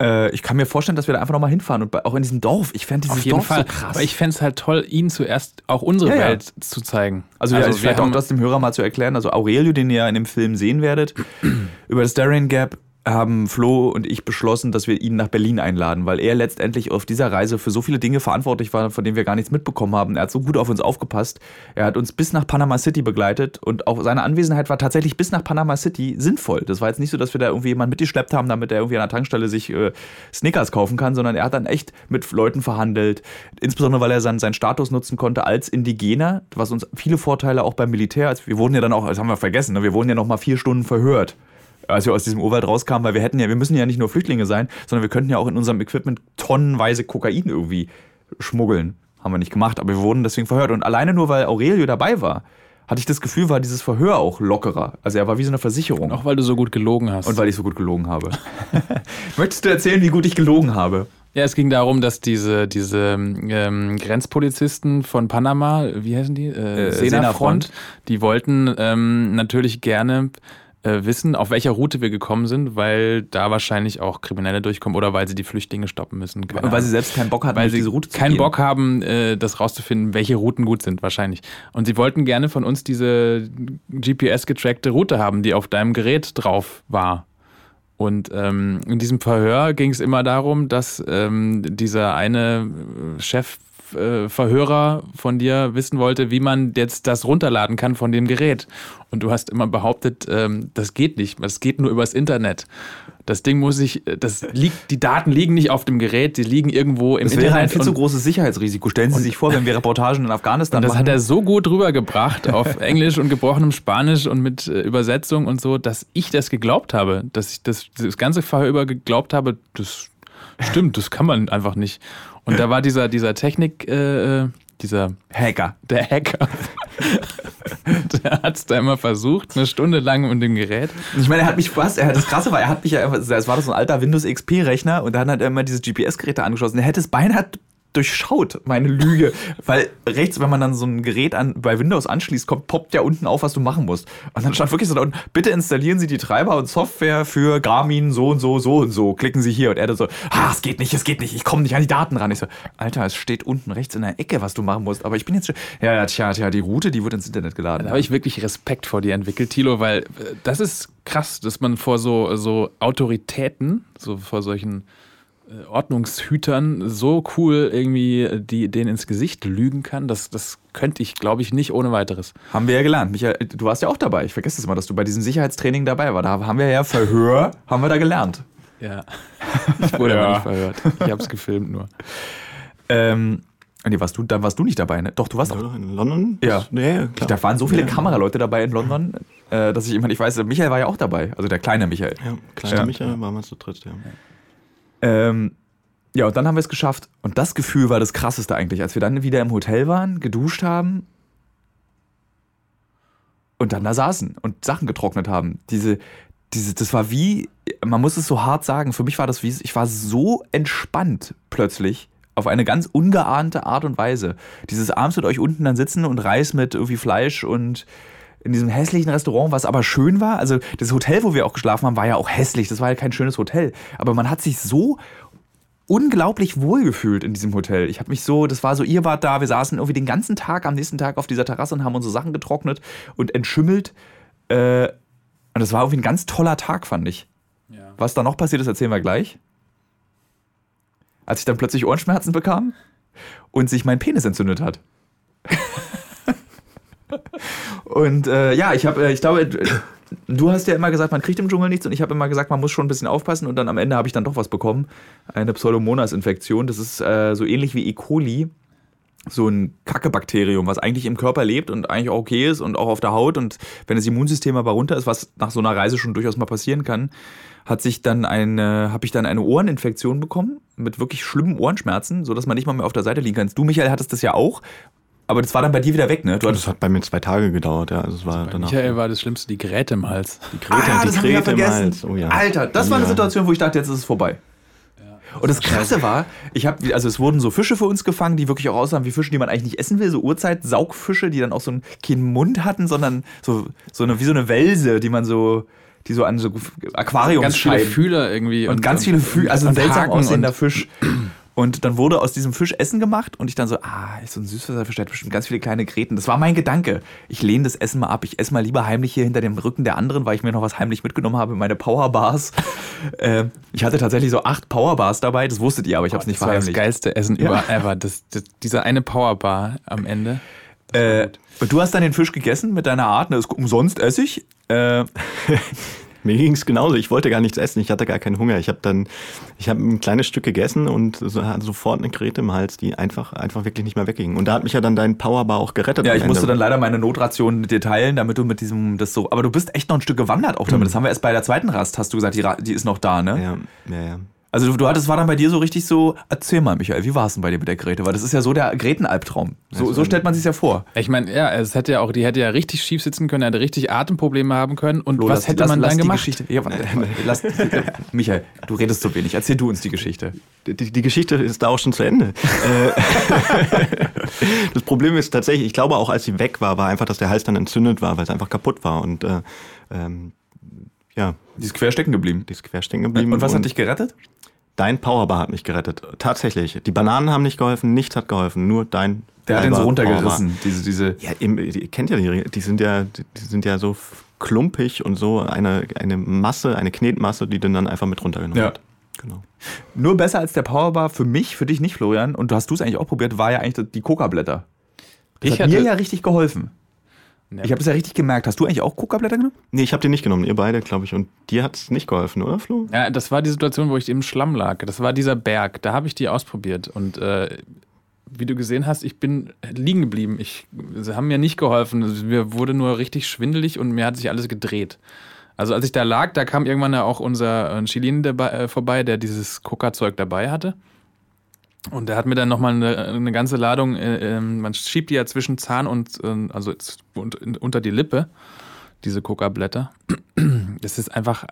Äh, ich kann mir vorstellen, dass wir da einfach nochmal hinfahren und bei, auch in diesem Dorf. Ich fände dieses Auf jeden Dorf Fall. so krass. Aber ich fände es halt toll, ihnen zuerst auch unsere Ja, ja. Welt zu zeigen. Also, ja, ist vielleicht wir auch haben- das dem Hörer mal zu erklären. Also Aurelio, den ihr ja in dem Film sehen werdet, über das Darien Gap haben Flo und ich beschlossen, dass wir ihn nach Berlin einladen, weil er letztendlich auf dieser Reise für so viele Dinge verantwortlich war, von denen wir gar nichts mitbekommen haben. Er hat so gut auf uns aufgepasst. Er hat uns bis nach Panama City begleitet und auch seine Anwesenheit war tatsächlich bis nach Panama City sinnvoll. Das war jetzt nicht so, dass wir da irgendwie jemanden mitgeschleppt haben, damit er irgendwie an der Tankstelle sich äh, Snickers kaufen kann, sondern er hat dann echt mit Leuten verhandelt. Insbesondere, weil er seinen, seinen Status nutzen konnte als Indigener, was uns viele Vorteile auch beim Militär, als wir wurden ja dann auch, das haben wir vergessen, ne, wir wurden ja noch mal vier Stunden verhört als wir aus diesem Urwald rauskamen, weil wir hätten ja, wir müssen ja nicht nur Flüchtlinge sein, sondern wir könnten ja auch in unserem Equipment tonnenweise Kokain irgendwie schmuggeln. Haben wir nicht gemacht, aber wir wurden deswegen verhört. Und alleine nur, weil Aurelio dabei war, hatte ich das Gefühl, war dieses Verhör auch lockerer. Also er war wie so eine Versicherung. Auch weil du so gut gelogen hast. Und weil ich so gut gelogen habe. Möchtest du erzählen, wie gut ich gelogen habe? ja, es ging darum, dass diese, diese ähm, Grenzpolizisten von Panama, wie heißen die? Äh, Äh, Senafront, Senafront. die wollten ähm, natürlich gerne äh, wissen, auf welcher Route wir gekommen sind, weil da wahrscheinlich auch Kriminelle durchkommen oder weil sie die Flüchtlinge stoppen müssen. Keine weil sie Ahnung. selbst keinen Bock hatten, weil sie diese Route zu keinen gehen. Bock haben, äh, das rauszufinden, welche Routen gut sind, wahrscheinlich. Und sie wollten gerne von uns diese GPS-getrackte Route haben, die auf deinem Gerät drauf war. Und ähm, in diesem Verhör ging es immer darum, dass ähm, dieser eine äh, Chef äh, Verhörer von dir wissen wollte, wie man jetzt das runterladen kann von dem Gerät. Und du hast immer behauptet, ähm, das geht nicht, das geht nur übers Internet. Das Ding muss ich, das liegt, die Daten liegen nicht auf dem Gerät, die liegen irgendwo im Das wäre Internet. ein viel zu großes Sicherheitsrisiko. Stellen Sie sich vor, wenn wir Reportagen in Afghanistan und das machen. hat er so gut rübergebracht auf Englisch und gebrochenem Spanisch und mit äh, Übersetzung und so, dass ich das geglaubt habe. Dass ich das, das ganze Verhör über geglaubt habe, das stimmt, das kann man einfach nicht. Und da war dieser, dieser Technik, äh, äh, dieser, Hacker. der Hacker, der hat es da immer versucht, eine Stunde lang mit dem Gerät. Ich meine, er hat mich was, er das krasse war, er hat mich ja es war das so ein alter Windows XP Rechner und dann hat er immer diese GPS-Geräte angeschlossen. Er hätte es beinahe durchschaut, meine Lüge, weil rechts, wenn man dann so ein Gerät an, bei Windows anschließt, kommt, poppt ja unten auf, was du machen musst. Und dann stand wirklich so da unten, bitte installieren Sie die Treiber und Software für Garmin so und so, so und so. Klicken Sie hier. Und er dann so, ah, es geht nicht, es geht nicht, ich komme nicht an die Daten ran. Ich so, Alter, es steht unten rechts in der Ecke, was du machen musst. Aber ich bin jetzt schon, ja, ja, tja, tja, die Route, die wird ins Internet geladen. Da habe ich wirklich Respekt vor dir entwickelt, Thilo, weil äh, das ist krass, dass man vor so, so Autoritäten, so vor solchen Ordnungshütern so cool irgendwie äh, die, denen ins Gesicht lügen kann. Das, das könnte ich, glaube ich, nicht ohne weiteres. Haben wir ja gelernt. Michael, du warst ja auch dabei. Ich vergesse es immer, dass du bei diesem Sicherheitstraining dabei warst. Da haben wir ja Verhör, haben wir da gelernt. Ja. Ich wurde Ja. nicht verhört. Ich habe es gefilmt nur. Ähm, nee, warst du, dann warst du nicht dabei, ne? Doch, du warst auch. In London? Ja. Nee, klar. Da waren so viele ja. Kameraleute dabei in London, äh, dass ich immer nicht weiß, Michael war ja auch dabei. Also der kleine Michael. Ja, kleiner Ja. Michael waren wir zu dritt, ja. Ähm, ja, und dann haben wir es geschafft. Und das Gefühl war das krasseste eigentlich, als wir dann wieder im Hotel waren, geduscht haben und dann da saßen und Sachen getrocknet haben. Diese, diese, das war wie, man muss es so hart sagen, für mich war das wie, ich war so entspannt plötzlich auf eine ganz ungeahnte Art und Weise. Dieses abends mit euch unten dann sitzen und Reis mit irgendwie Fleisch und in diesem hässlichen Restaurant, was aber schön war. Also das Hotel, wo wir auch geschlafen haben, war ja auch hässlich. Das war ja kein schönes Hotel. Aber man hat sich so unglaublich wohl gefühlt in diesem Hotel. Ich habe mich so, das war so, ihr wart da, wir saßen irgendwie den ganzen Tag am nächsten Tag auf dieser Terrasse und haben unsere Sachen getrocknet und entschimmelt. Äh, und das war irgendwie ein ganz toller Tag, fand ich. Ja. Was da noch passiert ist, erzählen wir gleich. Als ich dann plötzlich Ohrenschmerzen bekam und sich mein Penis entzündet hat. Und äh, ja, ich habe, äh, ich glaube, du hast ja immer gesagt, man kriegt im Dschungel nichts und ich habe immer gesagt, man muss schon ein bisschen aufpassen und dann am Ende habe ich dann doch was bekommen. Eine Pseudomonas-Infektion. Das ist äh, so ähnlich wie E. coli. So ein Kackebakterium, was eigentlich im Körper lebt und eigentlich auch okay ist und auch auf der Haut. Und wenn das Immunsystem aber runter ist, was nach so einer Reise schon durchaus mal passieren kann, hat sich dann eine, habe ich dann eine Ohreninfektion bekommen mit wirklich schlimmen Ohrenschmerzen, sodass man nicht mal mehr auf der Seite liegen kann. Du, Michael, hattest das ja auch, aber das war dann bei dir wieder weg, ne? Du Das hattest, hat bei mir zwei Tage gedauert, ja. Also es war danach. Michael war das Schlimmste die Geräte im Hals. die Krete, ah, die das hab ich ja Krete im vergessen. Hals. Oh, ja. Alter, das war eine Ja. Situation, wo ich dachte, jetzt ist es vorbei. Und das Krasse war, ich habe, also es wurden so Fische für uns gefangen, die wirklich auch aussahen wie Fische, die man eigentlich nicht essen will, so Urzeit-Saugfische, die dann auch so einen, keinen Mund hatten, sondern so, so eine, wie so eine Welse, die man so, die so an so Ganz viele Fühler irgendwie. und, ganz viele Füße, also ein und seltsam aussehender und- Fisch. Und dann wurde aus diesem Fisch Essen gemacht und ich dann so, ah, ist so ein Süßwasserfisch, der hat bestimmt ganz viele kleine Gräten. Das war mein Gedanke. Ich lehne das Essen mal ab. Ich esse mal lieber heimlich hier hinter dem Rücken der anderen, weil ich mir noch was heimlich mitgenommen habe, meine Powerbars. äh, ich hatte tatsächlich so acht Powerbars dabei, das wusstet ihr, aber ich habe es nicht das war das verheimlicht. geilste Essen Ja. ever. Das, das, dieser eine Powerbar am Ende. Äh, und du hast dann den Fisch gegessen mit deiner Art, ne, das ist umsonst Essig. Äh, Mir ging es genauso. Ich wollte gar nichts essen. Ich hatte gar keinen Hunger. Ich habe dann, ich habe ein kleines Stück gegessen und so, hatte sofort eine Krete im Hals, die einfach, einfach wirklich nicht mehr wegging. Und da hat mich ja dann dein Powerbar auch gerettet. Ja, ich musste dann leider meine Notration mit dir teilen, damit du mit diesem, das so. Aber du bist echt noch ein Stück gewandert auch damit. Das haben wir erst bei der zweiten Rast, hast du gesagt, die, die ist noch da, ne? Ja, ja, ja. Also du, du hattest, war dann bei dir so richtig so, erzähl mal, Michael, wie war es denn bei dir mit der Grete? Weil das ist ja so der Gretenalbtraum. So, so stellt man sich ja vor. Ich meine, ja, es hätte ja auch, die hätte ja richtig schief sitzen können, hätte richtig Atemprobleme haben können. Und Flo, was lass- hätte lass- man lass dann die gemacht? Geschichte, ja, warte, lass, Michael, du redest zu wenig. Erzähl du uns die Geschichte. Die, die Geschichte ist da auch schon zu Ende. Äh, das Problem ist tatsächlich, ich glaube auch, als sie weg war, war einfach, dass der Hals dann entzündet war, weil es einfach kaputt war. Und äh, ähm, ja, Die ist quer stecken geblieben. die ist quer stecken geblieben. Und was hat dich gerettet? Dein Powerbar hat mich gerettet. Tatsächlich. Die Bananen haben nicht geholfen, nichts hat geholfen, nur dein. Der hat den so Powerbar. runtergerissen. Diese, diese, Ja, im, ihr kennt ja die, die sind ja, die sind ja so klumpig und so eine, eine Masse, eine Knetmasse, die du dann einfach mit runtergenommen Ja. hat. Genau. Nur besser als der Powerbar für mich, für dich nicht, Florian, und du hast du es eigentlich auch probiert, war ja eigentlich die Coca-Blätter. Das Ich hat mir ja richtig geholfen. Ja. Ich habe es ja richtig gemerkt. Hast du eigentlich auch Coca-Blätter genommen? Nee, ich habe die nicht genommen, ihr beide, glaube ich. Und dir hat es nicht geholfen, oder Flo? Ja, das war die Situation, wo ich im Schlamm lag. Das war dieser Berg. Da habe ich die ausprobiert. Und äh, wie du gesehen hast, ich bin liegen geblieben. Ich, sie haben mir nicht geholfen. Mir wurde nur richtig schwindelig und mir hat sich alles gedreht. Also als ich da lag, da kam irgendwann ja auch unser äh, Chilin dabei, äh, vorbei, der dieses Coca-Zeug dabei hatte. Und der hat mir dann nochmal eine, eine ganze Ladung, äh, ähm, man schiebt die ja zwischen Zahn und, ähm, also unter die Lippe, diese Coca-Blätter. Das ist einfach, äh,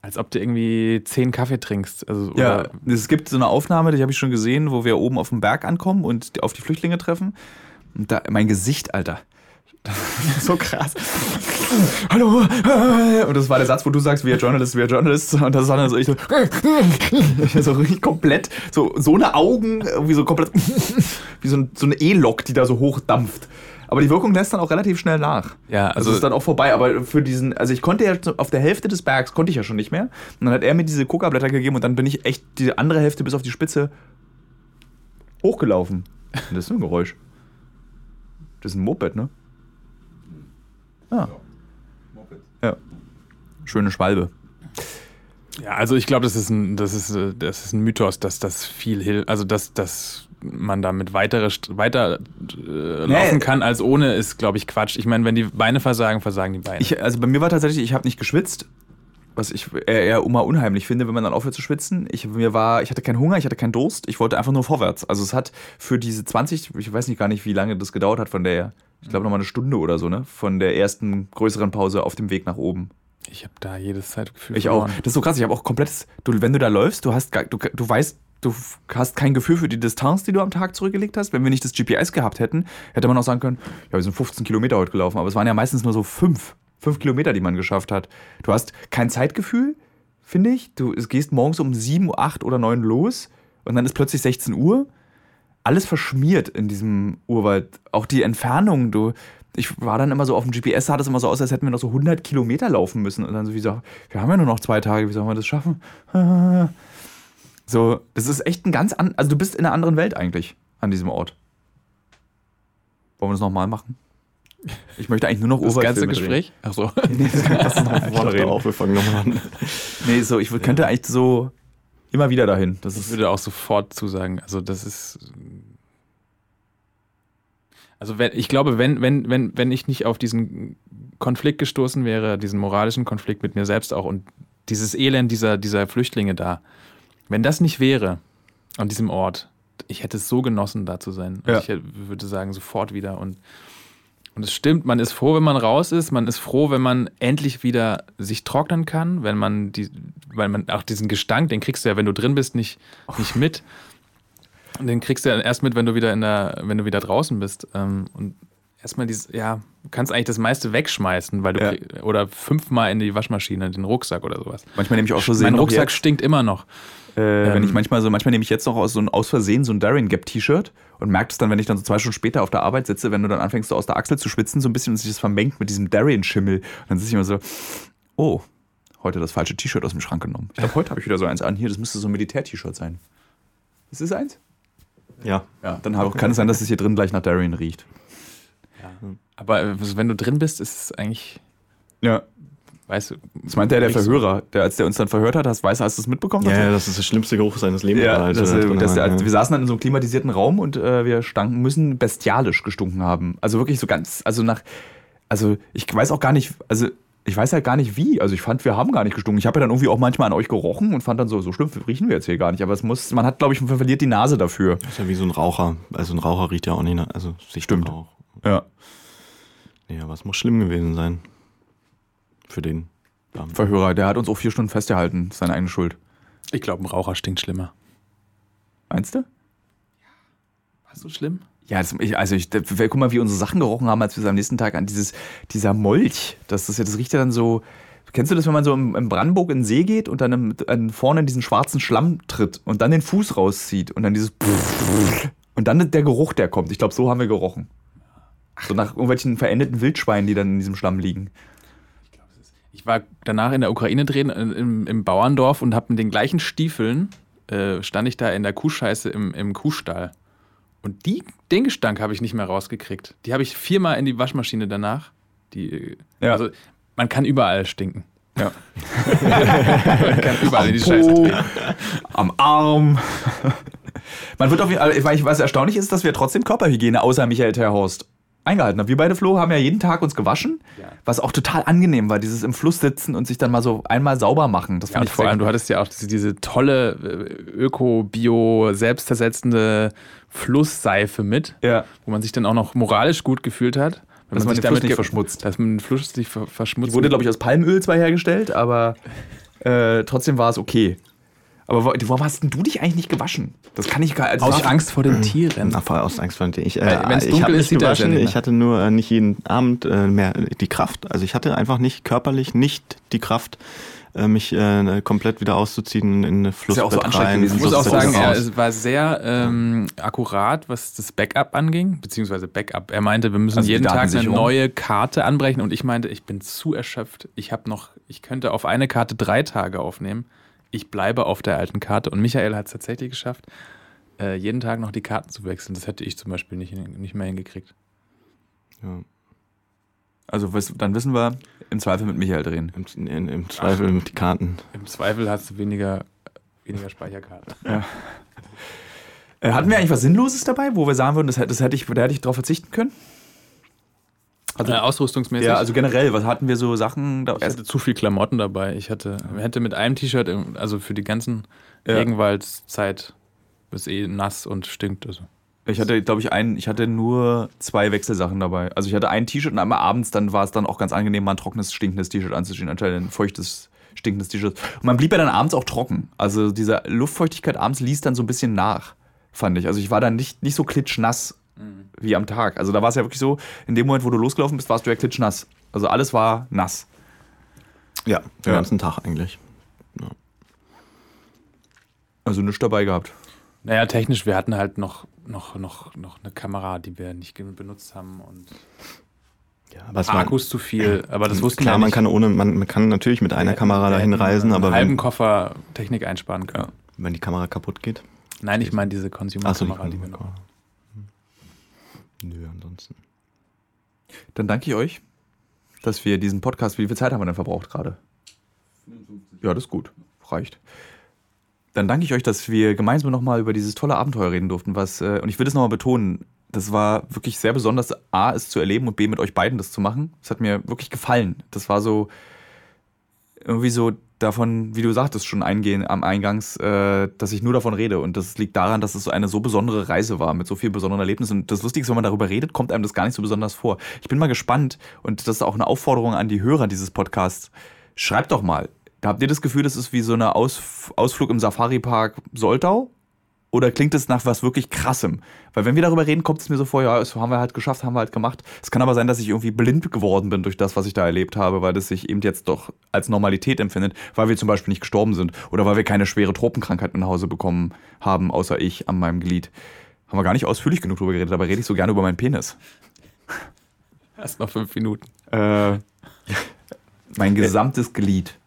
als ob du irgendwie zehn Kaffee trinkst. Also, oder, Es gibt so eine Aufnahme, die habe ich schon gesehen, wo wir oben auf dem Berg ankommen und auf die Flüchtlinge treffen. Und da, mein Gesicht, Alter. so krass. Hallo. Und das war der Satz, wo du sagst, we are journalists, we are journalists. Und das war dann so, ich so, so richtig komplett, so, so eine Augen, irgendwie so komplett, wie so, ein, so eine E-Lok, die da so hochdampft. Aber die Wirkung lässt dann auch relativ schnell nach. Ja, also also- ist dann auch vorbei. Aber für diesen, also ich konnte ja auf der Hälfte des Bergs konnte ich ja schon nicht mehr. Und dann hat er mir diese Coca-Blätter gegeben und dann bin ich echt die andere Hälfte bis auf die Spitze hochgelaufen. Und das ist ein Geräusch. Das ist ein Moped, ne? Ah. Ja. Schöne Schwalbe. Ja, also ich glaube, das ist ein, das ist, äh, das ist ein Mythos, dass das viel hilft, also dass, dass man damit weitere, weiter äh, laufen kann als ohne, ist, glaube ich, Quatsch. Ich meine, wenn die Beine versagen, versagen die Beine. Ich, also bei mir war tatsächlich, ich habe nicht geschwitzt, was ich eher, eher immer unheimlich finde, wenn man dann aufhört zu schwitzen. Ich, mir war, ich hatte keinen Hunger, ich hatte keinen Durst, ich wollte einfach nur vorwärts. Also es hat für diese 20, ich weiß nicht gar nicht, wie lange das gedauert hat von der, ich glaube nochmal eine Stunde oder so, ne? Von der ersten größeren Pause auf dem Weg nach oben. Ich habe da jedes Zeitgefühl Ich auch. Das ist so krass. Ich habe auch komplettes. Du, wenn du da läufst, du hast, du, du weißt, du hast kein Gefühl für die Distanz, die du am Tag zurückgelegt hast. Wenn wir nicht das GPS gehabt hätten, hätte man auch sagen können, ja, wir sind 15 Kilometer heute gelaufen, aber es waren ja meistens nur so fünf, fünf Kilometer, die man geschafft hat. Du hast kein Zeitgefühl, finde ich. Du gehst morgens um 7, 8 oder 9 los und dann ist plötzlich 16 Uhr. Alles verschmiert in diesem Urwald. Auch die Entfernung, du. Ich war dann immer so auf dem GPS, sah das immer so aus, als hätten wir noch so 100 Kilometer laufen müssen. Und dann so, wie so, wir haben ja nur noch zwei Tage, wie sollen wir das schaffen? So, das ist echt ein ganz an, also du bist in einer anderen Welt eigentlich an diesem Ort. Wollen wir das nochmal machen? Ich möchte eigentlich nur noch das ganze drehen. Gespräch? Ach so. Nee, das lass uns noch dachte reden. auch, wir fangen nochmal an. Nee, so, ich würd- könnte eigentlich so immer wieder dahin. Das Ich ist, würde auch sofort zusagen. Also das ist. Also wenn, ich glaube, wenn, wenn, wenn, wenn ich nicht auf diesen Konflikt gestoßen wäre, diesen moralischen Konflikt mit mir selbst auch und dieses Elend dieser, dieser Flüchtlinge da, wenn das nicht wäre an diesem Ort, ich hätte es so genossen, da zu sein. Und Ja. Ich hätte- würde sagen, sofort wieder. Und, und es stimmt, man ist froh, wenn man raus ist, man ist froh, wenn man endlich wieder sich trocknen kann, wenn man die, weil man auch diesen Gestank, den kriegst du ja, wenn du drin bist, nicht, nicht mit. Den kriegst du ja erst mit, wenn du wieder in der, wenn du wieder draußen bist. Ähm, Und erstmal dieses, ja, du kannst eigentlich das meiste wegschmeißen, weil du Ja. krieg- oder fünfmal in die Waschmaschine, den Rucksack oder sowas. Manchmal nehme ich auch schon mein Rucksack jetzt, stinkt immer noch. äh, wenn ähm, ich manchmal so, manchmal nehme ich jetzt noch aus, so ein, aus Versehen so ein Darien Gap T-Shirt und merke es dann, wenn ich dann so zwei Stunden später auf der Arbeit sitze, wenn du dann anfängst, so aus der Achsel zu schwitzen, so ein bisschen und sich das vermengt mit diesem Darien-Schimmel. Und dann sitze ich immer so, oh, heute das falsche T-Shirt aus dem Schrank genommen. Ich glaube, heute habe ich wieder so eins an. Hier, das müsste so ein Militär-T-Shirt sein. Ist das eins? Ja. Ja, dann hab- kann es sein, dass es hier drin gleich nach Darien riecht. Aber äh, wenn du drin bist, ist es eigentlich, Ja. weißt du. Das meinte ja der Verhörer, der, als der uns dann verhört hat, hast, weiß, hast du es mitbekommen? Ja, ja, das ist der schlimmste Geruch seines Lebens. Ja, als das, das, waren, also, ja. wir saßen dann in so einem klimatisierten Raum und äh, wir stanken, müssen bestialisch gestunken haben. Also wirklich so ganz, also nach, also ich weiß auch gar nicht, also ich weiß halt gar nicht wie. Also ich fand, wir haben gar nicht gestunken. Ich habe ja dann irgendwie auch manchmal an euch gerochen und fand dann so, so schlimm riechen wir jetzt hier gar nicht. Aber es muss, man hat, glaube ich, man verliert die Nase dafür. Das ist ja wie so ein Raucher. Also ein Raucher riecht ja auch nicht nach, also sich Stimmt. Rauch. Ja. Aber es muss schlimm gewesen sein. Für den. Damen. Verhörer, der hat uns auch vier Stunden festgehalten. Seine eigene Schuld. Ich glaube, ein Raucher stinkt schlimmer. Meinst du? War so schlimm? Ja, das, ich, also ich, guck mal, wie unsere Sachen gerochen haben, als wir es am nächsten Tag an dieses, dieser Molch. Das, ist ja, das riecht ja dann so. Kennst du das, wenn man so im, im Brandenburg in den See geht und dann im, an, vorne in diesen schwarzen Schlamm tritt und dann den Fuß rauszieht und dann dieses und dann der Geruch, der kommt. Ich glaube, so haben wir gerochen. So nach irgendwelchen verendeten Wildschweinen, die dann in diesem Schlamm liegen. Ich war danach in der Ukraine drehen, äh, im, im Bauerndorf und habe mit den gleichen Stiefeln, äh, stand ich da in der Kuhscheiße im, im Kuhstall. Und die, den Gestank habe ich nicht mehr rausgekriegt. Die habe ich viermal in die Waschmaschine danach. Die, Ja. Also man kann überall stinken. Ja. Man kann überall in die Scheiße Po, treten. am Arm. Man wird auf jeden Fall, was erstaunlich ist, dass wir trotzdem Körperhygiene außer Michael Terhorst eingehalten haben. Wir beide, Flo, haben ja jeden Tag uns gewaschen, Ja. was auch total angenehm war, dieses im Fluss sitzen und sich dann mal so einmal sauber machen. Das Ja, fand ich vor allem, du hattest ja auch diese, diese tolle äh, Öko, Bio, selbstzersetzende Flussseife mit, ja. wo man sich dann auch noch moralisch gut gefühlt hat. Wenn Dass man sich den Fluss nicht verschmutzt. Dass man den Fluss nicht ver verschmutzt. Die wurde, glaube ich, aus Palmöl zwar hergestellt, aber äh, trotzdem war es okay. Aber wo- warum hast denn du dich eigentlich nicht gewaschen? Das kann ich gar nicht. aus Angst vor den Tieren. Na, voll aus Angst vor den Ich, äh, wenn's ich dunkel ist, sieht er es ja gewaschen. mehr. Ich hatte nur äh, nicht jeden Abend äh, mehr die Kraft. Also ich hatte einfach nicht körperlich nicht die Kraft, äh, mich äh, komplett wieder auszuziehen in eine ja auch so Flussbett anstrengend rein. gewesen, Ich muss auch sagen, das er es war sehr ähm, akkurat, was das Backup anging, beziehungsweise Backup. Er meinte, wir müssen Also jeden Tag eine neue Karte anbrechen und ich meinte, ich bin zu erschöpft. Ich habe noch, ich könnte auf eine Karte drei Tage aufnehmen. Ich bleibe auf der alten Karte und Michael hat es tatsächlich geschafft, äh, jeden Tag noch die Karten zu wechseln. Das hätte ich zum Beispiel nicht, nicht mehr hingekriegt. Ja. Also dann wissen wir, im Zweifel mit Michael drehen. Im, in, Im Zweifel mit die Karten. Im Zweifel hast du weniger, weniger Speicherkarten. Äh, hatten wir eigentlich was Sinnloses dabei, wo wir sagen würden, das, hätte- das hätte ich, da hätte ich drauf verzichten können? Also äh, ausrüstungsmäßig. Ja, also generell, was hatten wir so Sachen? Da, Ich hatte zu viel Klamotten dabei. Ich hatte, hätte mit einem T-Shirt, also für die ganzen Ja. Regenwaldzeit, ist eh nass und stinkt. Also. Ich hatte, glaube ich, einen, ich hatte nur zwei Wechselsachen dabei. Also ich hatte ein T-Shirt und einmal abends, dann war es dann auch ganz angenehm, mal ein trockenes, stinkendes T-Shirt anzuziehen, anstatt ein feuchtes, stinkendes T-Shirt. Und man blieb ja dann abends auch trocken. Also diese Luftfeuchtigkeit abends ließ dann so ein bisschen nach, fand ich. Also ich war dann nicht, nicht so klitschnass wie am Tag. Also da war es ja wirklich so, in dem Moment, wo du losgelaufen bist, warst du ja klitschnass. Also alles war nass. Ja, den Ja. ganzen Tag eigentlich. Also nichts dabei gehabt. Naja, technisch, wir hatten halt noch, noch, noch, noch eine Kamera, die wir nicht benutzt haben und Ja, aber es war, Akkus zu viel, aber das wussten klar, wir man nicht. kann ohne, man, man kann natürlich mit einer Kamera dahin reisen, aber einen halben wenn, Koffer Technik einsparen können. wenn die Kamera kaputt geht. Nein, ich meine diese Achso, die Consumer-Kamera, die wir noch. Nö, ansonsten. Dann danke ich euch, dass wir diesen Podcast, wie viel Zeit haben wir denn verbraucht gerade? Ja, das ist gut. Reicht. Dann danke ich euch, dass wir gemeinsam nochmal über dieses tolle Abenteuer reden durften. Was, äh, und ich will es nochmal betonen, das war wirklich sehr besonders, A, es zu erleben und B, mit euch beiden das zu machen. Das hat mir wirklich gefallen. Das war so irgendwie so davon, wie du sagtest, schon eingehen am Eingangs, äh, dass ich nur davon rede. Und das liegt daran, dass es so eine so besondere Reise war, mit so vielen besonderen Erlebnissen. Und das Lustige ist, wenn man darüber redet, kommt einem das gar nicht so besonders vor. Ich bin mal gespannt, und das ist auch eine Aufforderung an die Hörer dieses Podcasts. Schreibt doch mal. Habt ihr das Gefühl, das ist wie so eine Aus Ausflug im Safari-Park Soltau? Oder klingt es nach was wirklich krassem? Weil wenn wir darüber reden, kommt es mir so vor, ja, das haben wir halt geschafft, haben wir halt gemacht. Es kann aber sein, dass ich irgendwie blind geworden bin durch das, was ich da erlebt habe, weil das sich eben jetzt doch als Normalität empfindet, weil wir zum Beispiel nicht gestorben sind oder weil wir keine schwere Tropenkrankheit nach Hause bekommen haben, außer ich an meinem Glied. Haben wir gar nicht ausführlich genug drüber geredet, aber rede ich so gerne über meinen Penis. Erst noch fünf Minuten. Äh, mein gesamtes Glied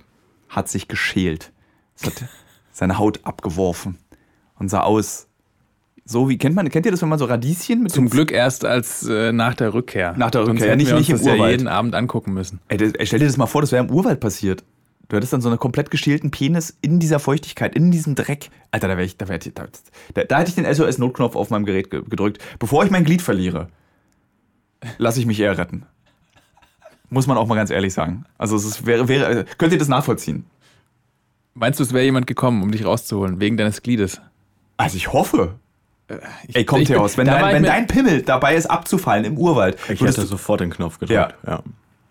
hat sich geschält. Es hat seine Haut abgeworfen und sah aus. So wie kennt man, kennt ihr das, wenn man so Radieschen mit Zum Glück erst als äh, nach der Rückkehr. Nach der Rückkehr, hätten nicht- wir uns nicht im das ja Urwald. jeden Abend angucken müssen. Ey, das, ey, stell dir das mal vor, das wäre im Urwald passiert. Du hättest dann so einen komplett geschälten Penis in dieser Feuchtigkeit, in diesem Dreck. Alter, da wäre ich, da, wär ich, da, da, da hätte ich den SOS-Notknopf auf meinem Gerät ge gedrückt. Bevor ich mein Glied verliere, lasse ich mich eher retten. Muss man auch mal ganz ehrlich sagen. Also es ist, wäre, wäre, könnt ihr das nachvollziehen? Meinst du, es wäre jemand gekommen, um dich rauszuholen, wegen deines Gliedes? Also ich hoffe. Ich, Ey, kommt bin- aus. Wenn, dein, wenn dein Pimmel dabei ist, abzufallen im Urwald. Ich würdest hätte du- sofort den Knopf gedrückt. Ja. Ja.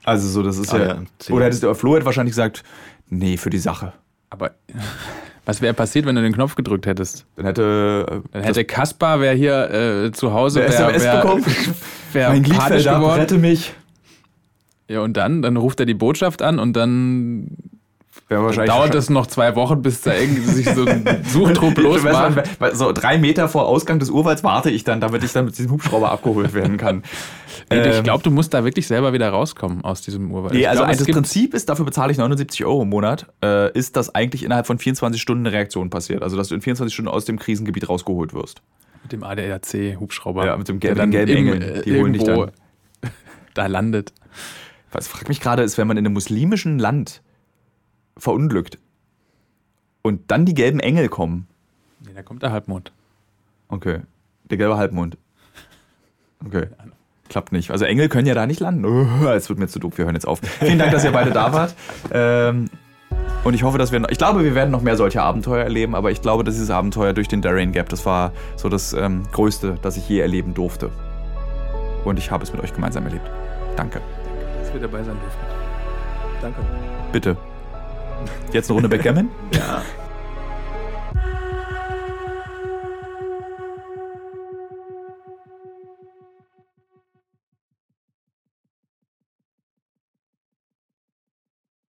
also so, das ist Ah, ja. ja, oder hättest du, Flo hätte wahrscheinlich gesagt, nee, für die Sache. Aber was wäre passiert, wenn du den Knopf gedrückt hättest? Dann hätte. äh, Dann hätte Kaspar, wer hier äh, zu Hause Eine wär, SMS wär, bekommen. wär mein Glied fällt ab, rette mich. Ja, und dann? Dann ruft er die Botschaft an und dann Wäre. Dauert es noch zwei Wochen, bis da irgendwie sich so ein Suchtrupp losmacht. so drei Meter vor Ausgang des Urwalds warte ich dann, damit ich dann mit diesem Hubschrauber abgeholt werden kann. Nee, ich Ähm, glaube, du musst da wirklich selber wieder rauskommen aus diesem Urwald. Nee, also glaub, das Prinzip ist, dafür bezahle ich 79 Euro im Monat, äh, ist, dass eigentlich innerhalb von 24 Stunden eine Reaktion passiert. Also, dass du in 24 Stunden aus dem Krisengebiet rausgeholt wirst. mit dem ADAC-Hubschrauber. Ja, mit dem gelben- gelben Engel. äh, Die holen dich dann. da landet. Was frag mich gerade ist, wenn man in einem muslimischen Land verunglückt und dann die gelben Engel kommen. Nee, da kommt der Halbmond. Okay. Der gelbe Halbmond. Okay. Klappt nicht. Also Engel können ja da nicht landen. Es wird mir zu doof. Wir hören jetzt auf. Vielen Dank, dass ihr beide da wart. Ähm, und ich hoffe, dass wir. noch- Ich glaube, wir werden noch mehr solche Abenteuer erleben, aber ich glaube, dass dieses Abenteuer durch den Darien Gap, das war so das ähm, Größte, das ich je erleben durfte. Und ich habe es mit euch gemeinsam erlebt. Danke. Dass wir dabei sein dürfen. Danke. Bitte. Jetzt eine Runde Backgammon? Ja.